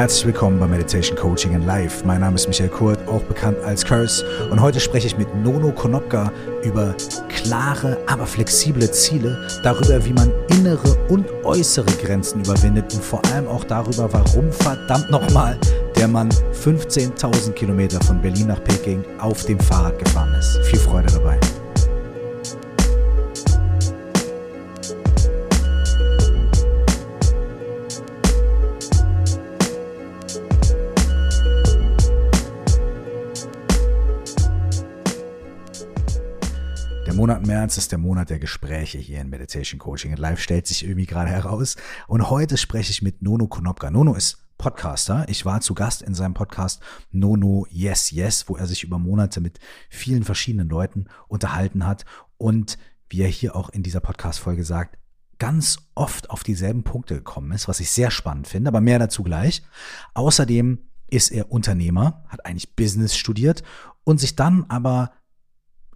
Herzlich willkommen bei Meditation Coaching in Life. Mein Name ist Michael Kurt, auch bekannt als Curse. Und heute spreche ich mit Nono Konopka über klare, aber flexible Ziele, darüber, wie man innere und äußere Grenzen überwindet und vor allem auch darüber, warum verdammt nochmal der Mann 15.000 Kilometer von Berlin nach Peking auf dem Fahrrad gefahren ist. Viel Freude dabei. Monat März ist der Monat der Gespräche hier in Meditation Coaching and Live, stellt sich irgendwie gerade heraus. Und heute spreche ich mit Nono Konopka. Nono ist Podcaster. Ich war zu Gast in seinem Podcast Nono Yes Yes, wo er sich über Monate mit vielen verschiedenen Leuten unterhalten hat und wie er hier auch in dieser Podcast-Folge sagt, ganz oft auf dieselben Punkte gekommen ist, was ich sehr spannend finde, aber mehr dazu gleich. Außerdem ist er Unternehmer, hat eigentlich Business studiert und sich dann aber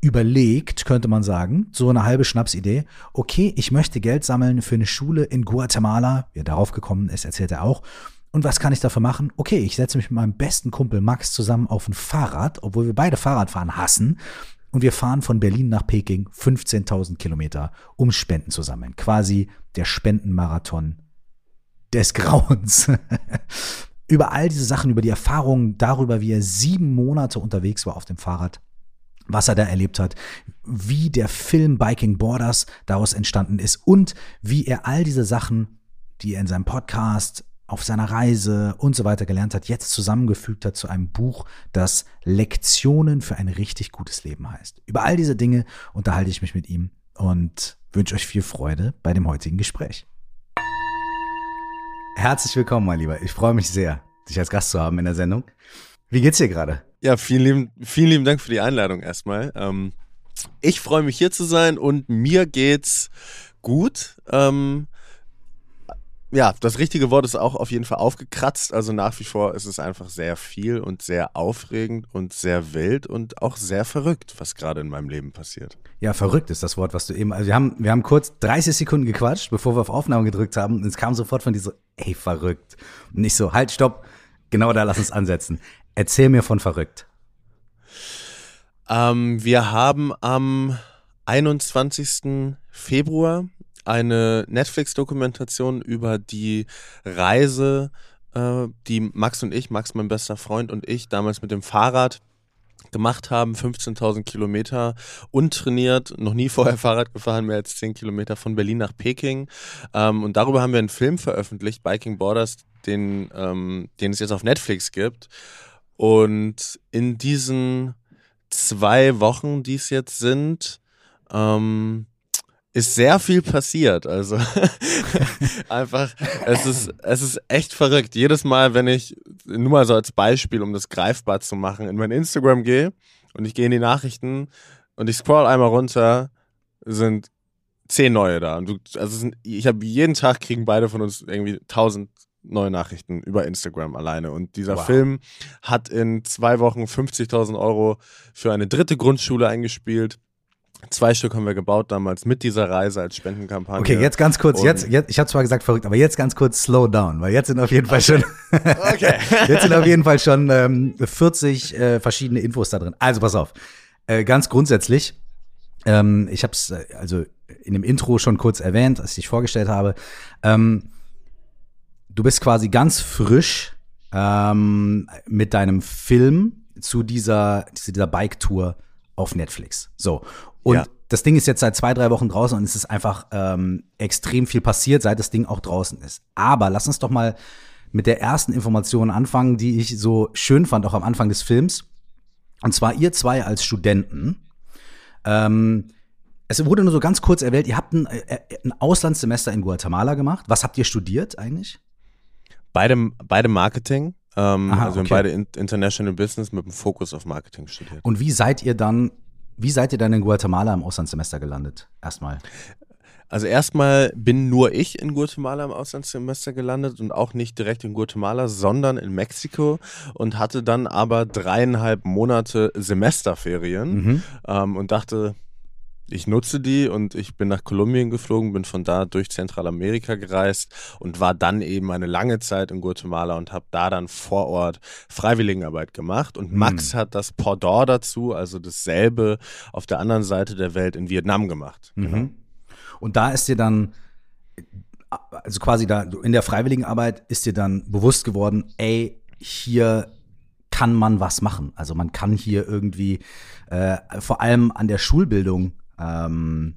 überlegt, könnte man sagen, so eine halbe Schnapsidee, okay, ich möchte Geld sammeln für eine Schule in Guatemala, wie er darauf gekommen ist, erzählt er auch. Und was kann ich dafür machen? Okay, ich setze mich mit meinem besten Kumpel Max zusammen auf ein Fahrrad, obwohl wir beide Fahrradfahren hassen. Und wir fahren von Berlin nach Peking 15.000 Kilometer, um Spenden zu sammeln. Quasi der Spendenmarathon des Grauens. über all diese Sachen, über die Erfahrungen darüber, wie er sieben Monate unterwegs war auf dem Fahrrad, was er da erlebt hat, wie der Film Biking Borders daraus entstanden ist und wie er all diese Sachen, die er in seinem Podcast, auf seiner Reise und so weiter gelernt hat, jetzt zusammengefügt hat zu einem Buch, das Lektionen für ein richtig gutes Leben heißt. Über all diese Dinge unterhalte ich mich mit ihm und wünsche euch viel Freude bei dem heutigen Gespräch. Herzlich willkommen, mein Lieber. Ich freue mich sehr, dich als Gast zu haben in der Sendung. Wie geht's dir gerade? Ja, vielen lieben, vielen lieben Dank für die Einladung erstmal. Ähm, ich freue mich hier zu sein und mir geht's gut. Ähm, ja, das richtige Wort ist auch auf jeden Fall aufgekratzt. Also nach wie vor ist es einfach sehr viel und sehr aufregend und sehr wild und auch sehr verrückt, was gerade in meinem Leben passiert. Ja, verrückt ist das Wort, was du eben. Also wir haben, wir haben kurz 30 Sekunden gequatscht, bevor wir auf Aufnahme gedrückt haben. Und es kam sofort von dir so, ey, verrückt. Und nicht so, halt, stopp. Genau da lass uns ansetzen. Erzähl mir von verrückt. Ähm, wir haben am 21. Februar eine Netflix-Dokumentation über die Reise, äh, die Max und ich, Max mein bester Freund und ich damals mit dem Fahrrad gemacht haben, 15.000 Kilometer untrainiert, noch nie vorher Fahrrad gefahren, mehr als 10 Kilometer von Berlin nach Peking. Ähm, und darüber haben wir einen Film veröffentlicht, Biking Borders, den, ähm, den es jetzt auf Netflix gibt. Und in diesen zwei Wochen, die es jetzt sind, ähm, ist sehr viel passiert. Also einfach, es ist, es ist echt verrückt. Jedes Mal, wenn ich, nur mal so als Beispiel, um das greifbar zu machen, in mein Instagram gehe und ich gehe in die Nachrichten und ich scroll einmal runter, sind zehn neue da. Und du, also sind, ich habe jeden Tag kriegen beide von uns irgendwie tausend neue Nachrichten über Instagram alleine. Und dieser wow. Film hat in zwei Wochen 50.000 Euro für eine dritte Grundschule eingespielt. Zwei Stück haben wir gebaut damals mit dieser Reise als Spendenkampagne. Okay, jetzt ganz kurz, jetzt, jetzt, ich habe zwar gesagt verrückt, aber jetzt ganz kurz slow down, weil jetzt sind auf jeden Fall okay. schon, okay. jetzt sind auf jeden Fall schon ähm, 40 äh, verschiedene Infos da drin. Also pass auf, äh, ganz grundsätzlich, ähm, ich habe es äh, also in dem Intro schon kurz erwähnt, als ich dich vorgestellt habe. Ähm, du bist quasi ganz frisch ähm, mit deinem Film zu dieser, zu dieser Bike-Tour auf Netflix. So. Und ja. das Ding ist jetzt seit zwei, drei Wochen draußen und es ist einfach ähm, extrem viel passiert, seit das Ding auch draußen ist. Aber lass uns doch mal mit der ersten Information anfangen, die ich so schön fand, auch am Anfang des Films. Und zwar ihr zwei als Studenten. Ähm, es wurde nur so ganz kurz erwähnt, ihr habt ein, äh, ein Auslandssemester in Guatemala gemacht. Was habt ihr studiert eigentlich? Beide, beide Marketing. Ähm, Aha, also okay. beide International Business mit dem Fokus auf Marketing studiert. Und wie seid ihr dann, wie seid ihr dann in Guatemala im Auslandssemester gelandet? Erstmal. Also erstmal bin nur ich in Guatemala im Auslandssemester gelandet und auch nicht direkt in Guatemala, sondern in Mexiko und hatte dann aber dreieinhalb Monate Semesterferien mhm. ähm, und dachte, ich nutze die und ich bin nach Kolumbien geflogen, bin von da durch Zentralamerika gereist und war dann eben eine lange Zeit in Guatemala und habe da dann vor Ort Freiwilligenarbeit gemacht. Und Max mhm. hat das Pendant dazu, also dasselbe auf der anderen Seite der Welt in Vietnam gemacht. Mhm. Genau. Und da ist dir dann, also quasi da in der Freiwilligenarbeit ist dir dann bewusst geworden, ey, hier kann man was machen. Also man kann hier irgendwie äh, vor allem an der Schulbildung ähm,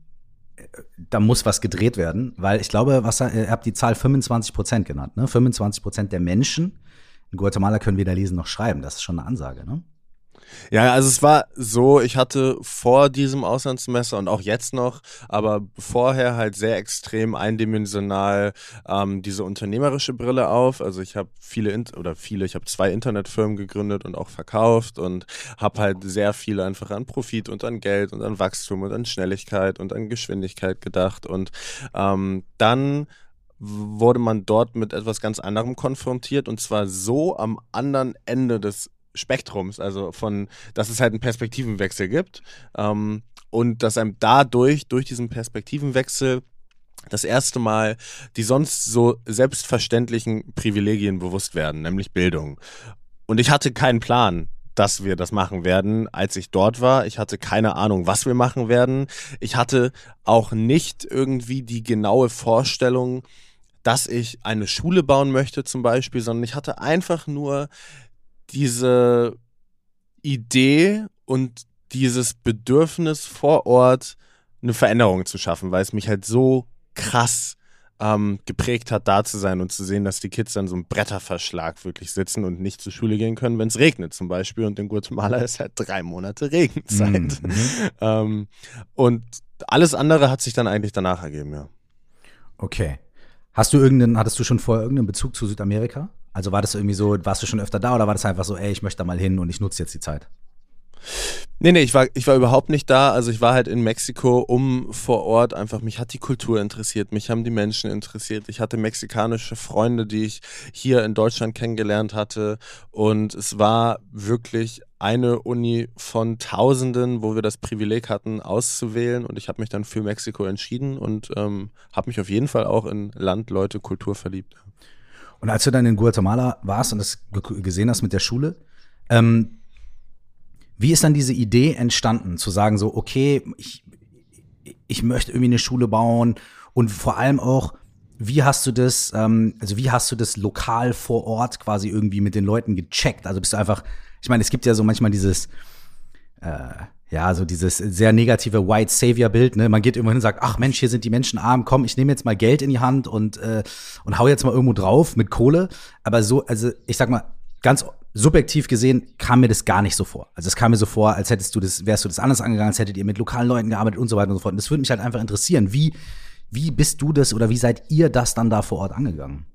da muss was gedreht werden, weil ich glaube, was ihr habt die Zahl 25 Prozent genannt, ne? 25 Prozent der Menschen in Guatemala können weder lesen noch schreiben. Das ist schon eine Ansage, ne? Ja, also es war so, ich hatte vor diesem Auslandssemester und auch jetzt noch, aber vorher halt sehr extrem eindimensional ähm, diese unternehmerische Brille auf. Also ich habe viele oder viele, ich habe zwei Internetfirmen gegründet und auch verkauft und habe halt sehr viel einfach an Profit und an Geld und an Wachstum und an Schnelligkeit und an Geschwindigkeit gedacht und ähm, dann wurde man dort mit etwas ganz anderem konfrontiert und zwar so am anderen Ende des Spektrums, also von, dass es halt einen Perspektivenwechsel gibt ähm, und dass einem dadurch, durch diesen Perspektivenwechsel, das erste Mal die sonst so selbstverständlichen Privilegien bewusst werden, nämlich Bildung. Und ich hatte keinen Plan, dass wir das machen werden, als ich dort war. Ich hatte keine Ahnung, was wir machen werden. Ich hatte auch nicht irgendwie die genaue Vorstellung, dass ich eine Schule bauen möchte zum Beispiel, sondern ich hatte einfach nur diese Idee und dieses Bedürfnis vor Ort eine Veränderung zu schaffen, weil es mich halt so krass ähm, geprägt hat, da zu sein und zu sehen, dass die Kids dann so einen Bretterverschlag wirklich sitzen und nicht zur Schule gehen können, wenn es regnet zum Beispiel. Und in Guatemala ist halt drei Monate Regenzeit. Mhm. ähm, und alles andere hat sich dann eigentlich danach ergeben, ja. Okay. Hast du irgendeinen, hattest du schon vorher irgendeinen Bezug zu Südamerika? Also war das irgendwie so, warst du schon öfter da oder war das einfach so, ey, ich möchte da mal hin und ich nutze jetzt die Zeit? Nee, nee, ich war, ich war überhaupt nicht da. Also ich war halt in Mexiko, um vor Ort einfach, mich hat die Kultur interessiert, mich haben die Menschen interessiert. Ich hatte mexikanische Freunde, die ich hier in Deutschland kennengelernt hatte. Und es war wirklich eine Uni von Tausenden, wo wir das Privileg hatten, auszuwählen. Und ich habe mich dann für Mexiko entschieden und ähm, habe mich auf jeden Fall auch in Land, Leute, Kultur verliebt. Und als du dann in Guatemala warst und das gesehen hast mit der Schule, ähm, wie ist dann diese Idee entstanden, zu sagen so, okay, ich, ich möchte irgendwie eine Schule bauen und vor allem auch, wie hast du das, ähm, also wie hast du das lokal vor Ort quasi irgendwie mit den Leuten gecheckt? Also bist du einfach, ich meine, es gibt ja so manchmal dieses, äh, ja, so dieses sehr negative White Savior Bild, ne? Man geht irgendwo hin und sagt, ach Mensch, hier sind die Menschen arm, komm, ich nehme jetzt mal Geld in die Hand und äh, und hau jetzt mal irgendwo drauf mit Kohle, aber so also ich sag mal ganz subjektiv gesehen kam mir das gar nicht so vor. Also es kam mir so vor, als hättest du das wärst du das anders angegangen, als hättet ihr mit lokalen Leuten gearbeitet und so weiter und so fort. Und das würde mich halt einfach interessieren, wie wie bist du das oder wie seid ihr das dann da vor Ort angegangen?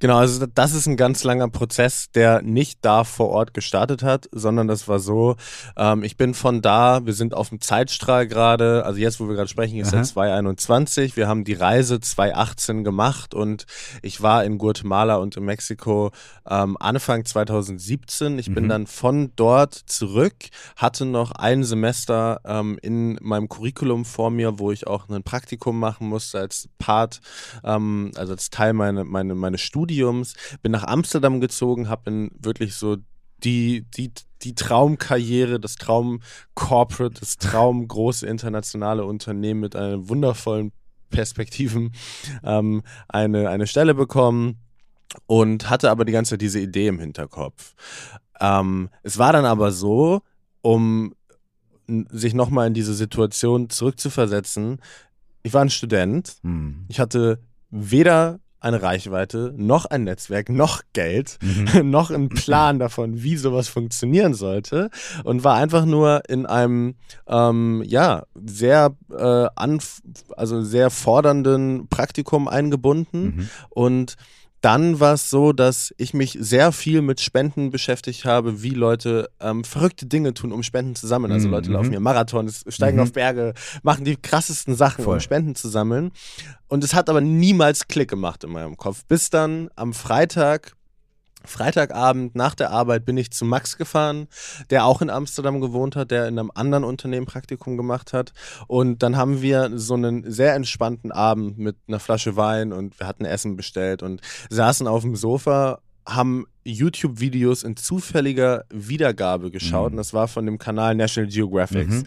Genau, also das ist ein ganz langer Prozess, der nicht da vor Ort gestartet hat, sondern das war so, ähm, ich bin von da, wir sind auf dem Zeitstrahl gerade, also jetzt, wo wir gerade sprechen, ist ja 2021, wir haben die Reise 2018 gemacht und ich war in Guatemala und in Mexiko ähm, Anfang 2017. Ich mhm. bin dann von dort zurück, hatte noch ein Semester ähm, in meinem Curriculum vor mir, wo ich auch ein Praktikum machen musste als Part, ähm, also als Teil meiner meine, meine Studie Studiums, bin nach Amsterdam gezogen, habe in wirklich so die, die, die Traumkarriere, das Traum-Corporate, das Traum große internationale Unternehmen mit einer wundervollen Perspektiven ähm, eine, eine Stelle bekommen und hatte aber die ganze Zeit diese Idee im Hinterkopf. Ähm, es war dann aber so, um sich nochmal in diese Situation zurückzuversetzen, ich war ein Student, hm. ich hatte weder eine Reichweite, noch ein Netzwerk, noch Geld, mhm. noch einen Plan davon, wie sowas funktionieren sollte und war einfach nur in einem ähm, ja sehr äh, also sehr fordernden Praktikum eingebunden mhm. und dann war es so, dass ich mich sehr viel mit Spenden beschäftigt habe, wie Leute ähm, verrückte Dinge tun, um Spenden zu sammeln. Also Leute mhm. laufen hier Marathon, steigen mhm. auf Berge, machen die krassesten Sachen, Voll. um Spenden zu sammeln. Und es hat aber niemals Klick gemacht in meinem Kopf. Bis dann am Freitag Freitagabend nach der Arbeit bin ich zu Max gefahren, der auch in Amsterdam gewohnt hat, der in einem anderen Unternehmen Praktikum gemacht hat. Und dann haben wir so einen sehr entspannten Abend mit einer Flasche Wein und wir hatten Essen bestellt und saßen auf dem Sofa haben YouTube-Videos in zufälliger Wiedergabe geschaut. Mhm. Und das war von dem Kanal National Geographic. Mhm.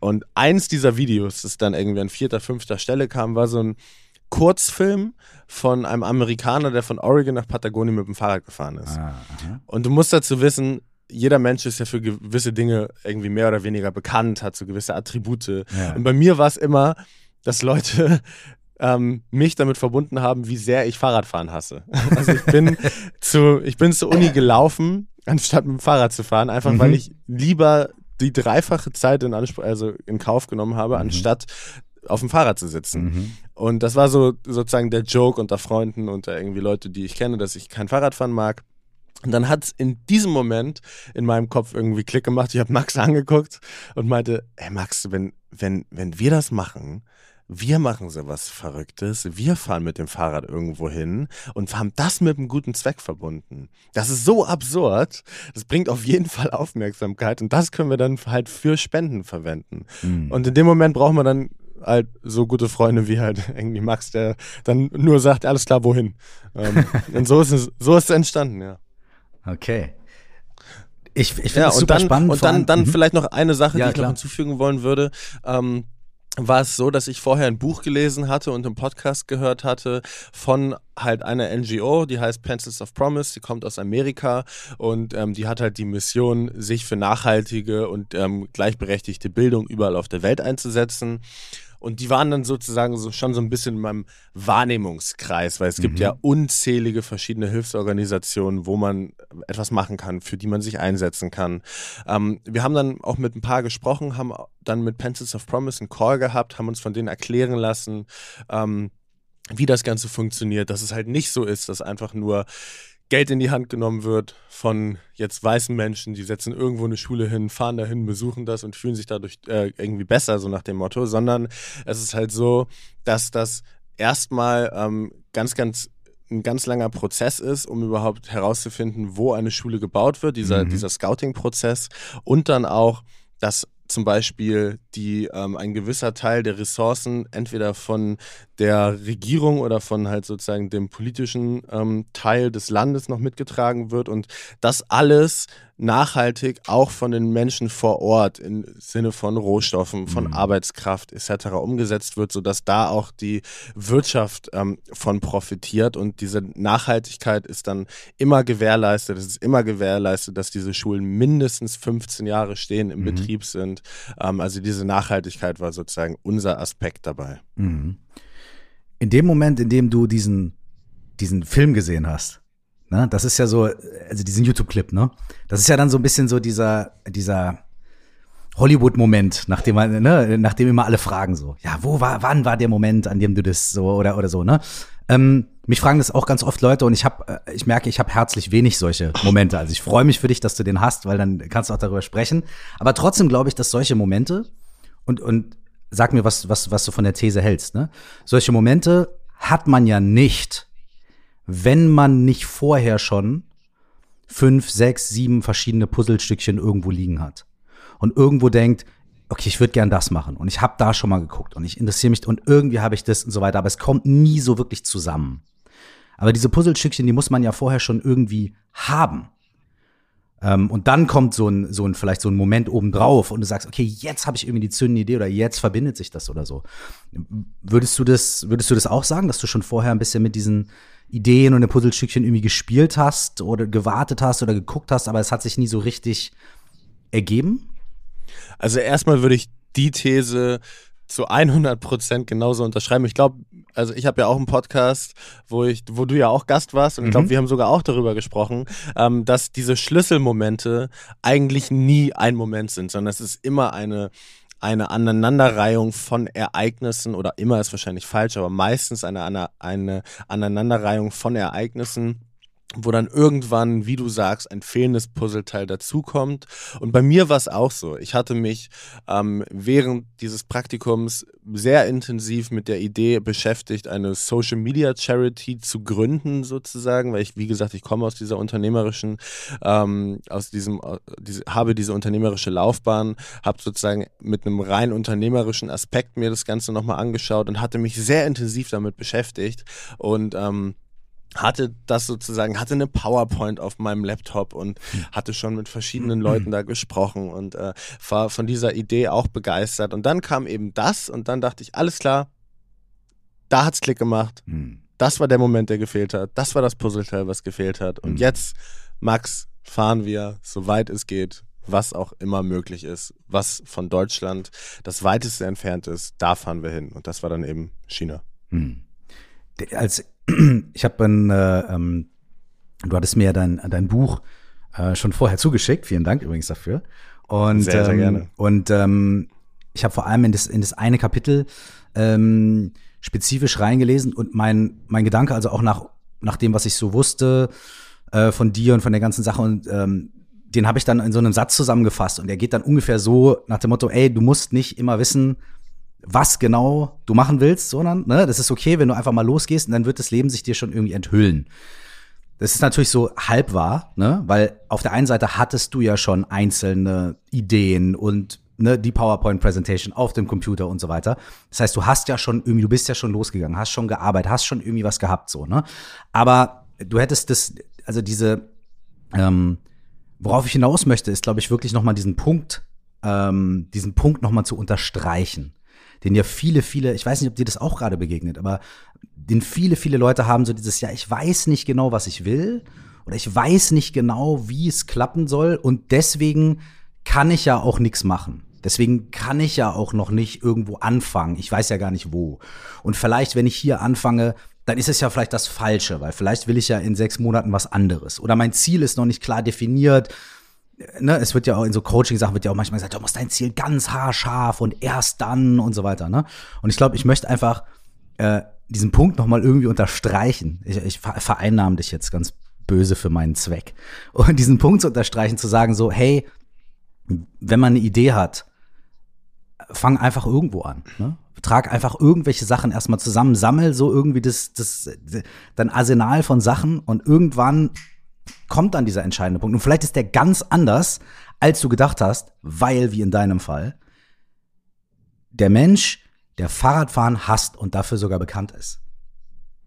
Und eins dieser Videos, das dann irgendwie an vierter, fünfter Stelle kam, war so ein Kurzfilm von einem Amerikaner, der von Oregon nach Patagonien mit dem Fahrrad gefahren ist. Ah, und du musst dazu wissen, jeder Mensch ist ja für gewisse Dinge irgendwie mehr oder weniger bekannt, hat so gewisse Attribute. Ja. Und bei mir war es immer, dass Leute ähm, mich damit verbunden haben, wie sehr ich Fahrradfahren hasse. Also ich bin zu, ich bin zur Uni gelaufen, anstatt mit dem Fahrrad zu fahren, einfach mhm. weil ich lieber die dreifache Zeit in Anspruch, also in Kauf genommen habe, mhm. anstatt auf dem Fahrrad zu sitzen. Mhm. Und das war so sozusagen der Joke unter Freunden, unter irgendwie Leute, die ich kenne, dass ich kein Fahrradfahren mag. Und dann hat es in diesem Moment in meinem Kopf irgendwie Klick gemacht. Ich habe Max angeguckt und meinte, hey Max, wenn, wenn, wenn wir das machen, wir machen sowas Verrücktes, wir fahren mit dem Fahrrad irgendwo hin und haben das mit einem guten Zweck verbunden. Das ist so absurd, das bringt auf jeden Fall Aufmerksamkeit und das können wir dann halt für Spenden verwenden. Mhm. Und in dem Moment brauchen wir dann halt so gute Freunde wie halt irgendwie Max, der dann nur sagt, alles klar, wohin. Ähm, und so ist es, so ist es entstanden, ja. Okay. Ich, ich finde ja, es super dann, spannend. Und dann, dann mhm. vielleicht noch eine Sache, ja, die ich klar. noch hinzufügen wollen würde. Ähm, war es so, dass ich vorher ein Buch gelesen hatte und einen Podcast gehört hatte von halt einer NGO, die heißt Pencils of Promise, die kommt aus Amerika und ähm, die hat halt die Mission, sich für nachhaltige und ähm, gleichberechtigte Bildung überall auf der Welt einzusetzen. Und die waren dann sozusagen so schon so ein bisschen in meinem Wahrnehmungskreis, weil es mhm. gibt ja unzählige verschiedene Hilfsorganisationen, wo man etwas machen kann, für die man sich einsetzen kann. Ähm, wir haben dann auch mit ein paar gesprochen, haben dann mit Pencils of Promise einen Call gehabt, haben uns von denen erklären lassen, ähm, wie das Ganze funktioniert, dass es halt nicht so ist, dass einfach nur Geld in die Hand genommen wird von jetzt weißen Menschen, die setzen irgendwo eine Schule hin, fahren dahin, besuchen das und fühlen sich dadurch äh, irgendwie besser, so nach dem Motto, sondern es ist halt so, dass das erstmal ähm, ganz, ganz ein ganz langer Prozess ist, um überhaupt herauszufinden, wo eine Schule gebaut wird, dieser, mhm. dieser Scouting-Prozess und dann auch, dass zum Beispiel die ähm, ein gewisser Teil der Ressourcen entweder von der Regierung oder von halt sozusagen dem politischen ähm, Teil des Landes noch mitgetragen wird und das alles nachhaltig auch von den Menschen vor Ort im Sinne von Rohstoffen, von mhm. Arbeitskraft etc. umgesetzt wird, sodass da auch die Wirtschaft ähm, von profitiert und diese Nachhaltigkeit ist dann immer gewährleistet. Es ist immer gewährleistet, dass diese Schulen mindestens 15 Jahre stehen, im mhm. Betrieb sind. Ähm, also diese Nachhaltigkeit war sozusagen unser Aspekt dabei. Mhm. In dem Moment, in dem du diesen, diesen Film gesehen hast, Ne? Das ist ja so, also diesen YouTube-Clip, ne? Das ist ja dann so ein bisschen so dieser, dieser Hollywood-Moment, nachdem man, ne, nachdem immer alle fragen so, ja, wo war, wann war der Moment, an dem du das so oder oder so, ne? Ähm, mich fragen das auch ganz oft Leute und ich habe, äh, ich merke, ich habe herzlich wenig solche Momente. Also ich freue mich für dich, dass du den hast, weil dann kannst du auch darüber sprechen. Aber trotzdem glaube ich, dass solche Momente und und sag mir, was was was du von der These hältst, ne? Solche Momente hat man ja nicht, wenn man nicht vorher schon fünf, sechs, sieben verschiedene Puzzlestückchen irgendwo liegen hat und irgendwo denkt, okay, ich würde gern das machen und ich habe da schon mal geguckt und ich interessiere mich und irgendwie habe ich das und so weiter, aber es kommt nie so wirklich zusammen. Aber diese Puzzlestückchen, die muss man ja vorher schon irgendwie haben. Ähm, und dann kommt so ein, so ein, vielleicht so ein Moment obendrauf und du sagst, okay, jetzt habe ich irgendwie die zündende Idee oder jetzt verbindet sich das oder so. Würdest du das, würdest du das auch sagen, dass du schon vorher ein bisschen mit diesen Ideen und den Puzzlestückchen irgendwie gespielt hast oder gewartet hast oder geguckt hast, aber es hat sich nie so richtig ergeben? Also erstmal würde ich die These zu 100 Prozent genauso unterschreiben. Ich glaube, also ich habe ja auch einen Podcast, wo ich, wo du ja auch Gast warst und ich glaube, mhm. wir haben sogar auch darüber gesprochen, ähm, dass diese Schlüsselmomente eigentlich nie ein Moment sind, sondern es ist immer eine eine Aneinanderreihung von Ereignissen oder immer ist wahrscheinlich falsch, aber meistens eine, eine, eine Aneinanderreihung von Ereignissen wo dann irgendwann, wie du sagst, ein fehlendes Puzzleteil dazukommt. Und bei mir war es auch so. Ich hatte mich ähm, während dieses Praktikums sehr intensiv mit der Idee beschäftigt, eine Social Media Charity zu gründen, sozusagen, weil ich, wie gesagt, ich komme aus dieser unternehmerischen, ähm, aus diesem, äh, diese, habe diese unternehmerische Laufbahn, habe sozusagen mit einem rein unternehmerischen Aspekt mir das Ganze nochmal angeschaut und hatte mich sehr intensiv damit beschäftigt. Und ähm, hatte das sozusagen, hatte eine PowerPoint auf meinem Laptop und hatte schon mit verschiedenen Leuten da gesprochen und äh, war von dieser Idee auch begeistert. Und dann kam eben das und dann dachte ich, alles klar, da hat's Klick gemacht. Hm. Das war der Moment, der gefehlt hat. Das war das Puzzleteil, was gefehlt hat. Und Mhm. jetzt, Max, fahren wir, soweit es geht, was auch immer möglich ist, was von Deutschland das weiteste entfernt ist, da fahren wir hin. Und das war dann eben China. Hm. De- Als ich habe ein, äh, ähm, du hattest mir ja dein, dein Buch äh, schon vorher zugeschickt. Vielen Dank übrigens dafür. Und, Sehr, sehr ähm, gerne. Und ähm, ich habe vor allem in das, in das eine Kapitel ähm, spezifisch reingelesen und mein, mein Gedanke, also auch nach, nach dem, was ich so wusste äh, von dir und von der ganzen Sache und ähm, den habe ich dann in so einem Satz zusammengefasst und der geht dann ungefähr so nach dem Motto, ey, du musst nicht immer wissen, was genau du machen willst, sondern ne, das ist okay, wenn du einfach mal losgehst und dann wird das Leben sich dir schon irgendwie enthüllen. Das ist natürlich so halb wahr, ne? Weil auf der einen Seite hattest du ja schon einzelne Ideen und ne, die PowerPoint-Präsentation auf dem Computer und so weiter. Das heißt, du hast ja schon irgendwie, du bist ja schon losgegangen, hast schon gearbeitet, hast schon irgendwie was gehabt, so, ne? Aber du hättest das, also diese, ähm, worauf ich hinaus möchte, ist, glaube ich, wirklich nochmal diesen Punkt, ähm, diesen Punkt nochmal zu unterstreichen. Den ja viele, viele, ich weiß nicht, ob dir das auch gerade begegnet, aber den viele, viele Leute haben so dieses, ja, ich weiß nicht genau, was ich will oder ich weiß nicht genau, wie es klappen soll und deswegen kann ich ja auch nichts machen. Deswegen kann ich ja auch noch nicht irgendwo anfangen. Ich weiß ja gar nicht wo. Und vielleicht, wenn ich hier anfange, dann ist es ja vielleicht das Falsche, weil vielleicht will ich ja in sechs Monaten was anderes. Oder mein Ziel ist noch nicht klar definiert. Ne, es wird ja auch in so Coaching-Sachen wird ja auch manchmal gesagt, du musst dein Ziel ganz haarscharf und erst dann und so weiter. Ne? Und ich glaube, ich möchte einfach äh, diesen Punkt nochmal irgendwie unterstreichen. Ich, ich ver- vereinnahme dich jetzt ganz böse für meinen Zweck. Und diesen Punkt zu unterstreichen, zu sagen so, hey, wenn man eine Idee hat, fang einfach irgendwo an. Ne? Trag einfach irgendwelche Sachen erstmal zusammen, sammel so irgendwie das, das, dein Arsenal von Sachen und irgendwann kommt dann dieser entscheidende Punkt. Und vielleicht ist der ganz anders, als du gedacht hast, weil, wie in deinem Fall, der Mensch, der Fahrradfahren hasst und dafür sogar bekannt ist,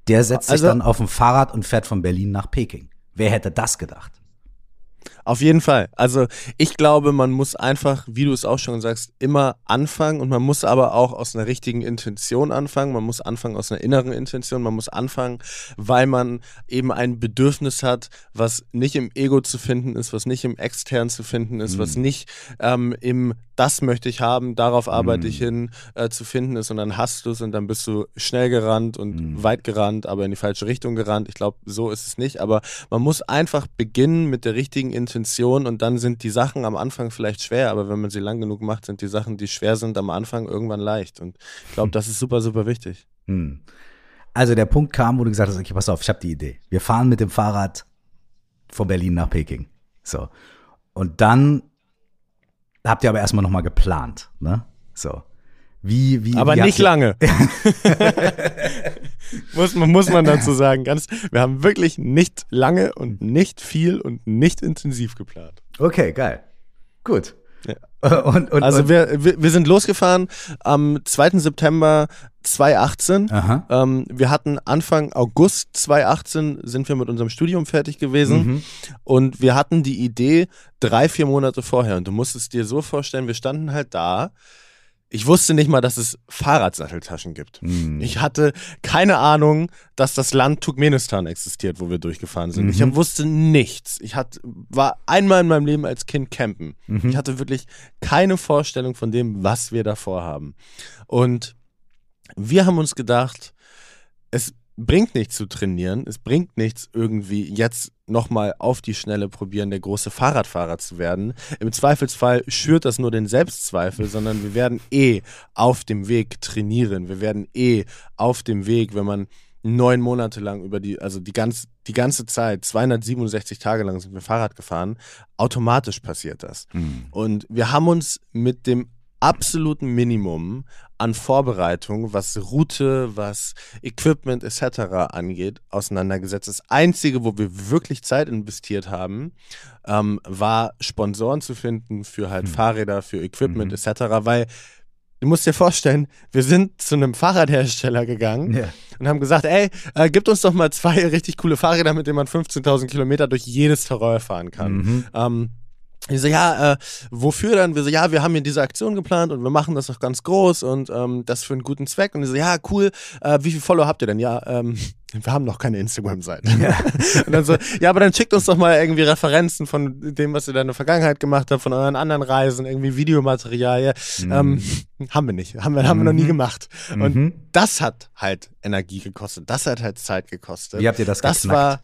der setzt sich Also- dann auf ein Fahrrad und fährt von Berlin nach Peking. Wer hätte das gedacht? Auf jeden Fall. Also ich glaube, man muss einfach, wie du es auch schon sagst, immer anfangen und man muss aber auch aus einer richtigen Intention anfangen. Man muss anfangen aus einer inneren Intention. Man muss anfangen, weil man eben ein Bedürfnis hat, was nicht im Ego zu finden ist, was nicht im Extern zu finden ist, was nicht ähm, im das möchte ich haben, darauf arbeite ich hin äh, zu finden ist und dann hast du es und dann bist du schnell gerannt und weit gerannt, aber in die falsche Richtung gerannt. Ich glaube, so ist es nicht. Aber man muss einfach beginnen mit der richtigen Intention und dann sind die Sachen am Anfang vielleicht schwer, aber wenn man sie lang genug macht, sind die Sachen, die schwer sind, am Anfang irgendwann leicht. Und ich glaube, das ist super, super wichtig. Hm. Also der Punkt kam, wo du gesagt hast, okay, pass auf, ich habe die Idee. Wir fahren mit dem Fahrrad von Berlin nach Peking. So. Und dann habt ihr aber erstmal nochmal geplant, ne? So. Wie, wie, Aber wie nicht lange. muss, man, muss man dazu sagen. Ganz, wir haben wirklich nicht lange und nicht viel und nicht intensiv geplant. Okay, geil. Gut. Ja. Und, und, Also und, wir, wir, wir sind losgefahren am 2. September 2018. Aha. Ähm, wir hatten Anfang August 2018 sind wir mit unserem Studium fertig gewesen Mhm. und wir hatten die Idee drei, vier Monate vorher. Und du musst es dir so vorstellen, wir standen halt da. Ich wusste nicht mal, dass es Fahrradsatteltaschen gibt. Mhm. Ich hatte keine Ahnung, dass das Land Turkmenistan existiert, wo wir durchgefahren sind. Ich Mhm. hab, wusste nichts. Ich hat, war einmal in meinem Leben als Kind campen. Mhm. Ich hatte wirklich keine Vorstellung von dem, was wir da vorhaben. Und wir haben uns gedacht, es bringt nichts zu trainieren, es bringt nichts irgendwie jetzt nochmal auf die Schnelle probieren, der große Fahrradfahrer zu werden. Im Zweifelsfall schürt das nur den Selbstzweifel, sondern wir werden eh auf dem Weg trainieren. Wir werden eh auf dem Weg, wenn man neun Monate lang über die, also die, ganz, die ganze Zeit, 267 Tage lang sind wir Fahrrad gefahren. Automatisch passiert das. Hm. Und wir haben uns mit dem absoluten Minimum an Vorbereitung, was Route, was Equipment etc. angeht, auseinandergesetzt. Das Einzige, wo wir wirklich Zeit investiert haben, ähm, war Sponsoren zu finden für halt Hm. Fahrräder, für Equipment Mhm. etc., weil du musst dir vorstellen, wir sind zu einem Fahrradhersteller gegangen Ja. und haben gesagt, ey, äh, gib uns doch mal zwei richtig coole Fahrräder, mit denen man 15.000 Kilometer durch jedes Terrain fahren kann. Mhm. Ähm, ich so, ja, äh, wofür dann? Wir so, ja, wir haben hier diese Aktion geplant und wir machen das auch ganz groß und ähm, das für einen guten Zweck. Und die so, ja, cool, äh, wie viele Follower habt ihr denn? Ja, ähm, wir haben noch keine Instagram-Seite. und dann so, ja, aber dann schickt uns doch mal irgendwie Referenzen von dem, was ihr da in der Vergangenheit gemacht habt, von euren anderen Reisen, irgendwie Videomaterial. Ja. Ähm, haben wir nicht, haben wir, haben wir noch nie Mhm. gemacht. Und Mhm. das hat halt Energie gekostet, das hat halt Zeit gekostet. Wie habt ihr das Das geknackt? war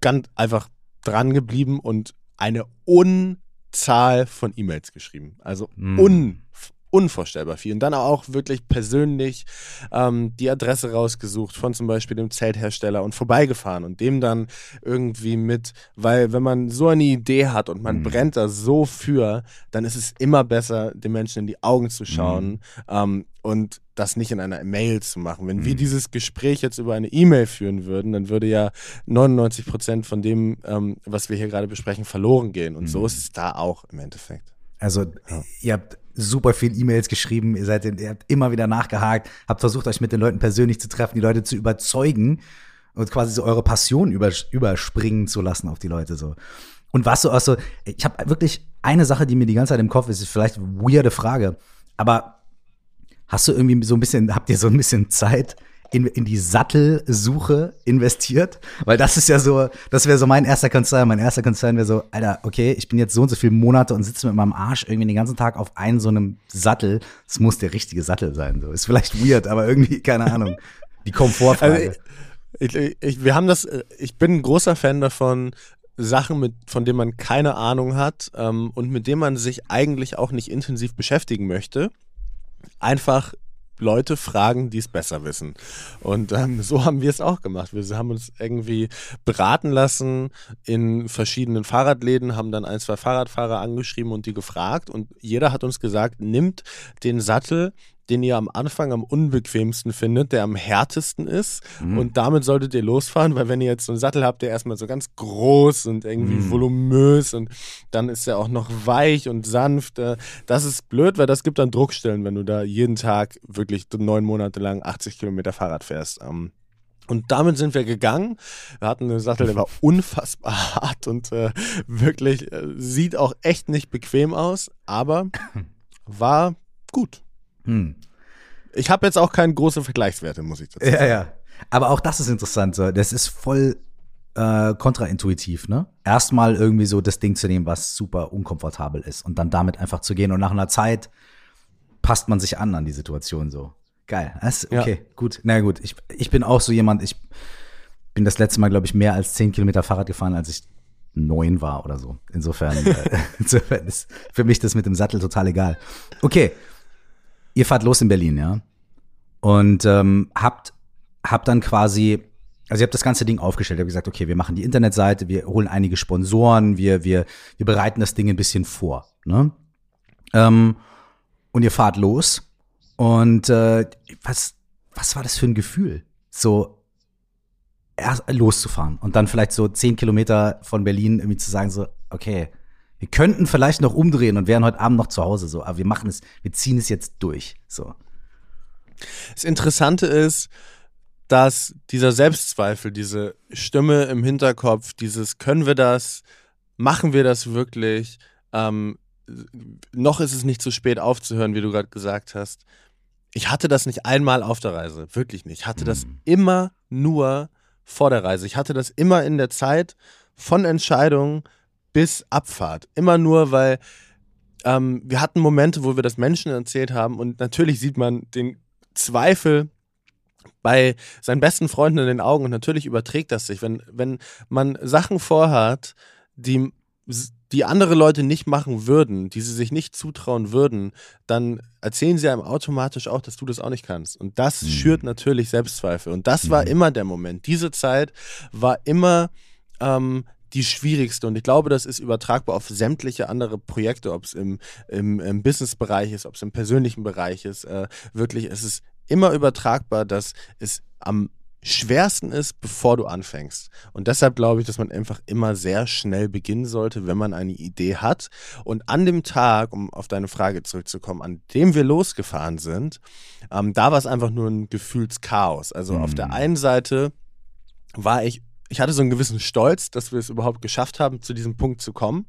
ganz einfach dran geblieben und eine Unzahl von E-Mails geschrieben. Also Mm. un, unvorstellbar viel. Und dann auch wirklich persönlich ähm, die Adresse rausgesucht von zum Beispiel dem Zelthersteller und vorbeigefahren und dem dann irgendwie mit, weil wenn man so eine Idee hat und man Mm. brennt da so für, dann ist es immer besser, den Menschen in die Augen zu schauen ähm, und das nicht in einer Mail zu machen. Wenn wir Mhm. dieses Gespräch jetzt über eine E-Mail führen würden, dann würde ja 99 Prozent von dem, ähm, was wir hier gerade besprechen, verloren gehen. Und so Mhm. ist es da auch im Endeffekt. Also ihr habt super viel E-Mails geschrieben, ihr seid, ihr habt immer wieder nachgehakt, habt versucht, euch mit den Leuten persönlich zu treffen, die Leute zu überzeugen und quasi so eure Passion übers- überspringen zu lassen auf die Leute so. Und was so, also, ich habe wirklich eine Sache, die mir die ganze Zeit im Kopf ist, ist vielleicht eine weirde Frage, aber hast du irgendwie so ein bisschen, habt ihr so ein bisschen Zeit in, in die Sattelsuche investiert? Weil das ist ja so, das wäre so mein erster Konzern. Mein erster Konzern wäre so, Alter, okay, ich bin jetzt so und so viele Monate und sitze mit meinem Arsch irgendwie den ganzen Tag auf einem so einem Sattel. Es muss der richtige Sattel sein. So. Ist vielleicht weird, aber irgendwie, keine Ahnung. Die Komfortfrage. Also ich, ich, wir haben das, ich bin ein großer Fan davon, Sachen, mit, von denen man keine Ahnung hat ähm, und mit denen man sich eigentlich auch nicht intensiv beschäftigen möchte, einfach Leute fragen, die es besser wissen. Und ähm, so haben wir es auch gemacht. Wir haben uns irgendwie beraten lassen in verschiedenen Fahrradläden, haben dann ein, zwei Fahrradfahrer angeschrieben und die gefragt. Und jeder hat uns gesagt, nimmt den Sattel, den ihr am Anfang am unbequemsten findet, der am härtesten ist. Mhm. Und damit solltet ihr losfahren, weil wenn ihr jetzt so einen Sattel habt, der erstmal so ganz groß und irgendwie Mhm. voluminös und dann ist er auch noch weich und sanft, äh, das ist blöd, weil das gibt dann Druckstellen, wenn du da jeden Tag wirklich neun Monate lang 80 Kilometer Fahrrad fährst. Ähm, und damit sind wir gegangen. Wir hatten einen Sattel, der war unfassbar hart und äh, wirklich äh, sieht auch echt nicht bequem aus, aber war gut. Hm. Ich habe jetzt auch keine großen Vergleichswerte, muss ich dazu sagen. Ja, ja. Aber auch das ist interessant. Das ist voll äh, kontraintuitiv, ne? Erstmal irgendwie so das Ding zu nehmen, was super unkomfortabel ist und dann damit einfach zu gehen und nach einer Zeit passt man sich an an die Situation so. Geil. Das ist Ja. okay, gut. Na gut, ich, ich bin auch so jemand, ich bin das letzte Mal, glaube ich, mehr als zehn Kilometer Fahrrad gefahren, als ich neun war oder so. Insofern, äh, insofern ist für mich das mit dem Sattel total egal. Okay, ihr fahrt los in Berlin, ja? Und ähm, habt, habt dann quasi, also ihr habt das ganze Ding aufgestellt, ihr habt gesagt, okay, wir machen die Internetseite, wir holen einige Sponsoren, wir, wir, wir bereiten das Ding ein bisschen vor. Ne? Ähm, und ihr fahrt los. Und äh, was, was war das für ein Gefühl? So erst loszufahren und dann vielleicht so zehn Kilometer von Berlin irgendwie zu sagen, so, okay, wir könnten vielleicht noch umdrehen und wären heute Abend noch zu Hause, so, aber wir machen es, wir ziehen es jetzt durch. So. Das Interessante ist, dass dieser Selbstzweifel, diese Stimme im Hinterkopf, dieses können wir das, machen wir das wirklich, ähm, noch ist es nicht zu spät aufzuhören, wie du gerade gesagt hast. Ich hatte das nicht einmal auf der Reise, wirklich nicht. Ich hatte das Mhm. immer nur vor der Reise. Ich hatte das immer in der Zeit von Entscheidung bis Abfahrt. Immer nur, weil ähm, wir hatten Momente, wo wir das Menschen erzählt haben und natürlich sieht man den Zweifel bei seinen besten Freunden in den Augen und natürlich überträgt das sich. Wenn, wenn man Sachen vorhat, die die andere Leute nicht machen würden, die sie sich nicht zutrauen würden, dann erzählen sie einem automatisch auch, dass du das auch nicht kannst. Und das mhm. schürt natürlich Selbstzweifel. Und das mhm. war immer der Moment. Diese Zeit war immer ähm, die schwierigste. Und ich glaube, das ist übertragbar auf sämtliche andere Projekte, ob es im, im, im Business-Bereich ist, ob es im persönlichen Bereich ist. Äh, wirklich, es ist immer übertragbar, dass es am schwersten ist, bevor du anfängst. Und deshalb glaube ich, dass man einfach immer sehr schnell beginnen sollte, wenn man eine Idee hat. Und an dem Tag, um auf deine Frage zurückzukommen, an dem wir losgefahren sind, ähm, da war es einfach nur ein Gefühlschaos. Also mhm. auf der mhm. einen Seite war ich ich hatte so einen gewissen Stolz, dass wir es überhaupt geschafft haben, zu diesem Punkt zu kommen,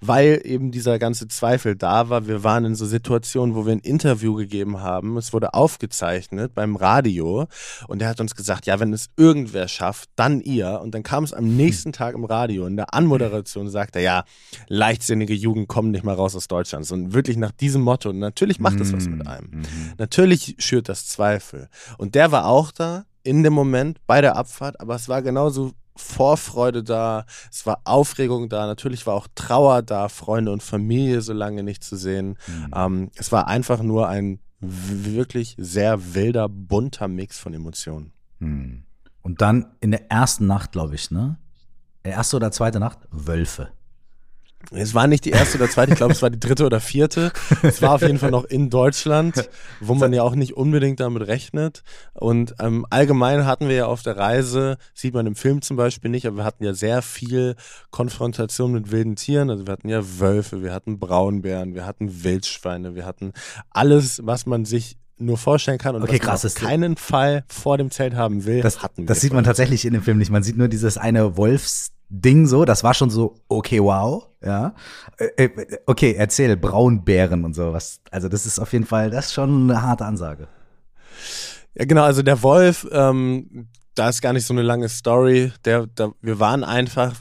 weil eben dieser ganze Zweifel da war. Wir waren in so Situationen, wo wir ein Interview gegeben haben. Es wurde aufgezeichnet beim Radio und er hat uns gesagt, ja, wenn es irgendwer schafft, dann ihr. Und dann kam es am nächsten Tag im Radio in der Anmoderation sagt er, ja, leichtsinnige Jugend kommen nicht mal raus aus Deutschland. Und wirklich nach diesem Motto. Und natürlich macht es was mit mm, einem. Mhm. Natürlich schürt das Zweifel. Und der war auch da in dem Moment bei der Abfahrt, aber es war genauso Vorfreude da, es war Aufregung da, natürlich war auch Trauer da, Freunde und Familie so lange nicht zu sehen. Mhm. Ähm, es war einfach nur ein wirklich sehr wilder, bunter Mix von Emotionen. Mhm. Und dann in der ersten Nacht, glaube ich, ne? Erste oder zweite Nacht? Wölfe. Es war nicht die erste oder zweite, ich glaube, es war die dritte oder vierte. Es war auf jeden Fall noch in Deutschland, wo man ja auch nicht unbedingt damit rechnet. Und ähm, allgemein hatten wir ja auf der Reise, sieht man im Film zum Beispiel nicht, aber wir hatten ja sehr viel Konfrontation mit wilden Tieren. Also wir hatten ja Wölfe, wir hatten Braunbären, wir hatten Wildschweine, wir hatten alles, was man sich nur vorstellen kann und okay, was krass, man auf keinen Fall vor dem Zelt haben will, das hatten wir. Das sieht man tatsächlich in dem Film nicht. Man sieht nur dieses eine Wolfs Ding so, das war schon so, okay, wow, ja. Äh, äh, okay, erzähl, Braunbären und sowas. Also das ist auf jeden Fall, das ist schon eine harte Ansage. Ja, genau, also der Wolf, ähm, da ist gar nicht so eine lange Story. Der, der, wir waren einfach,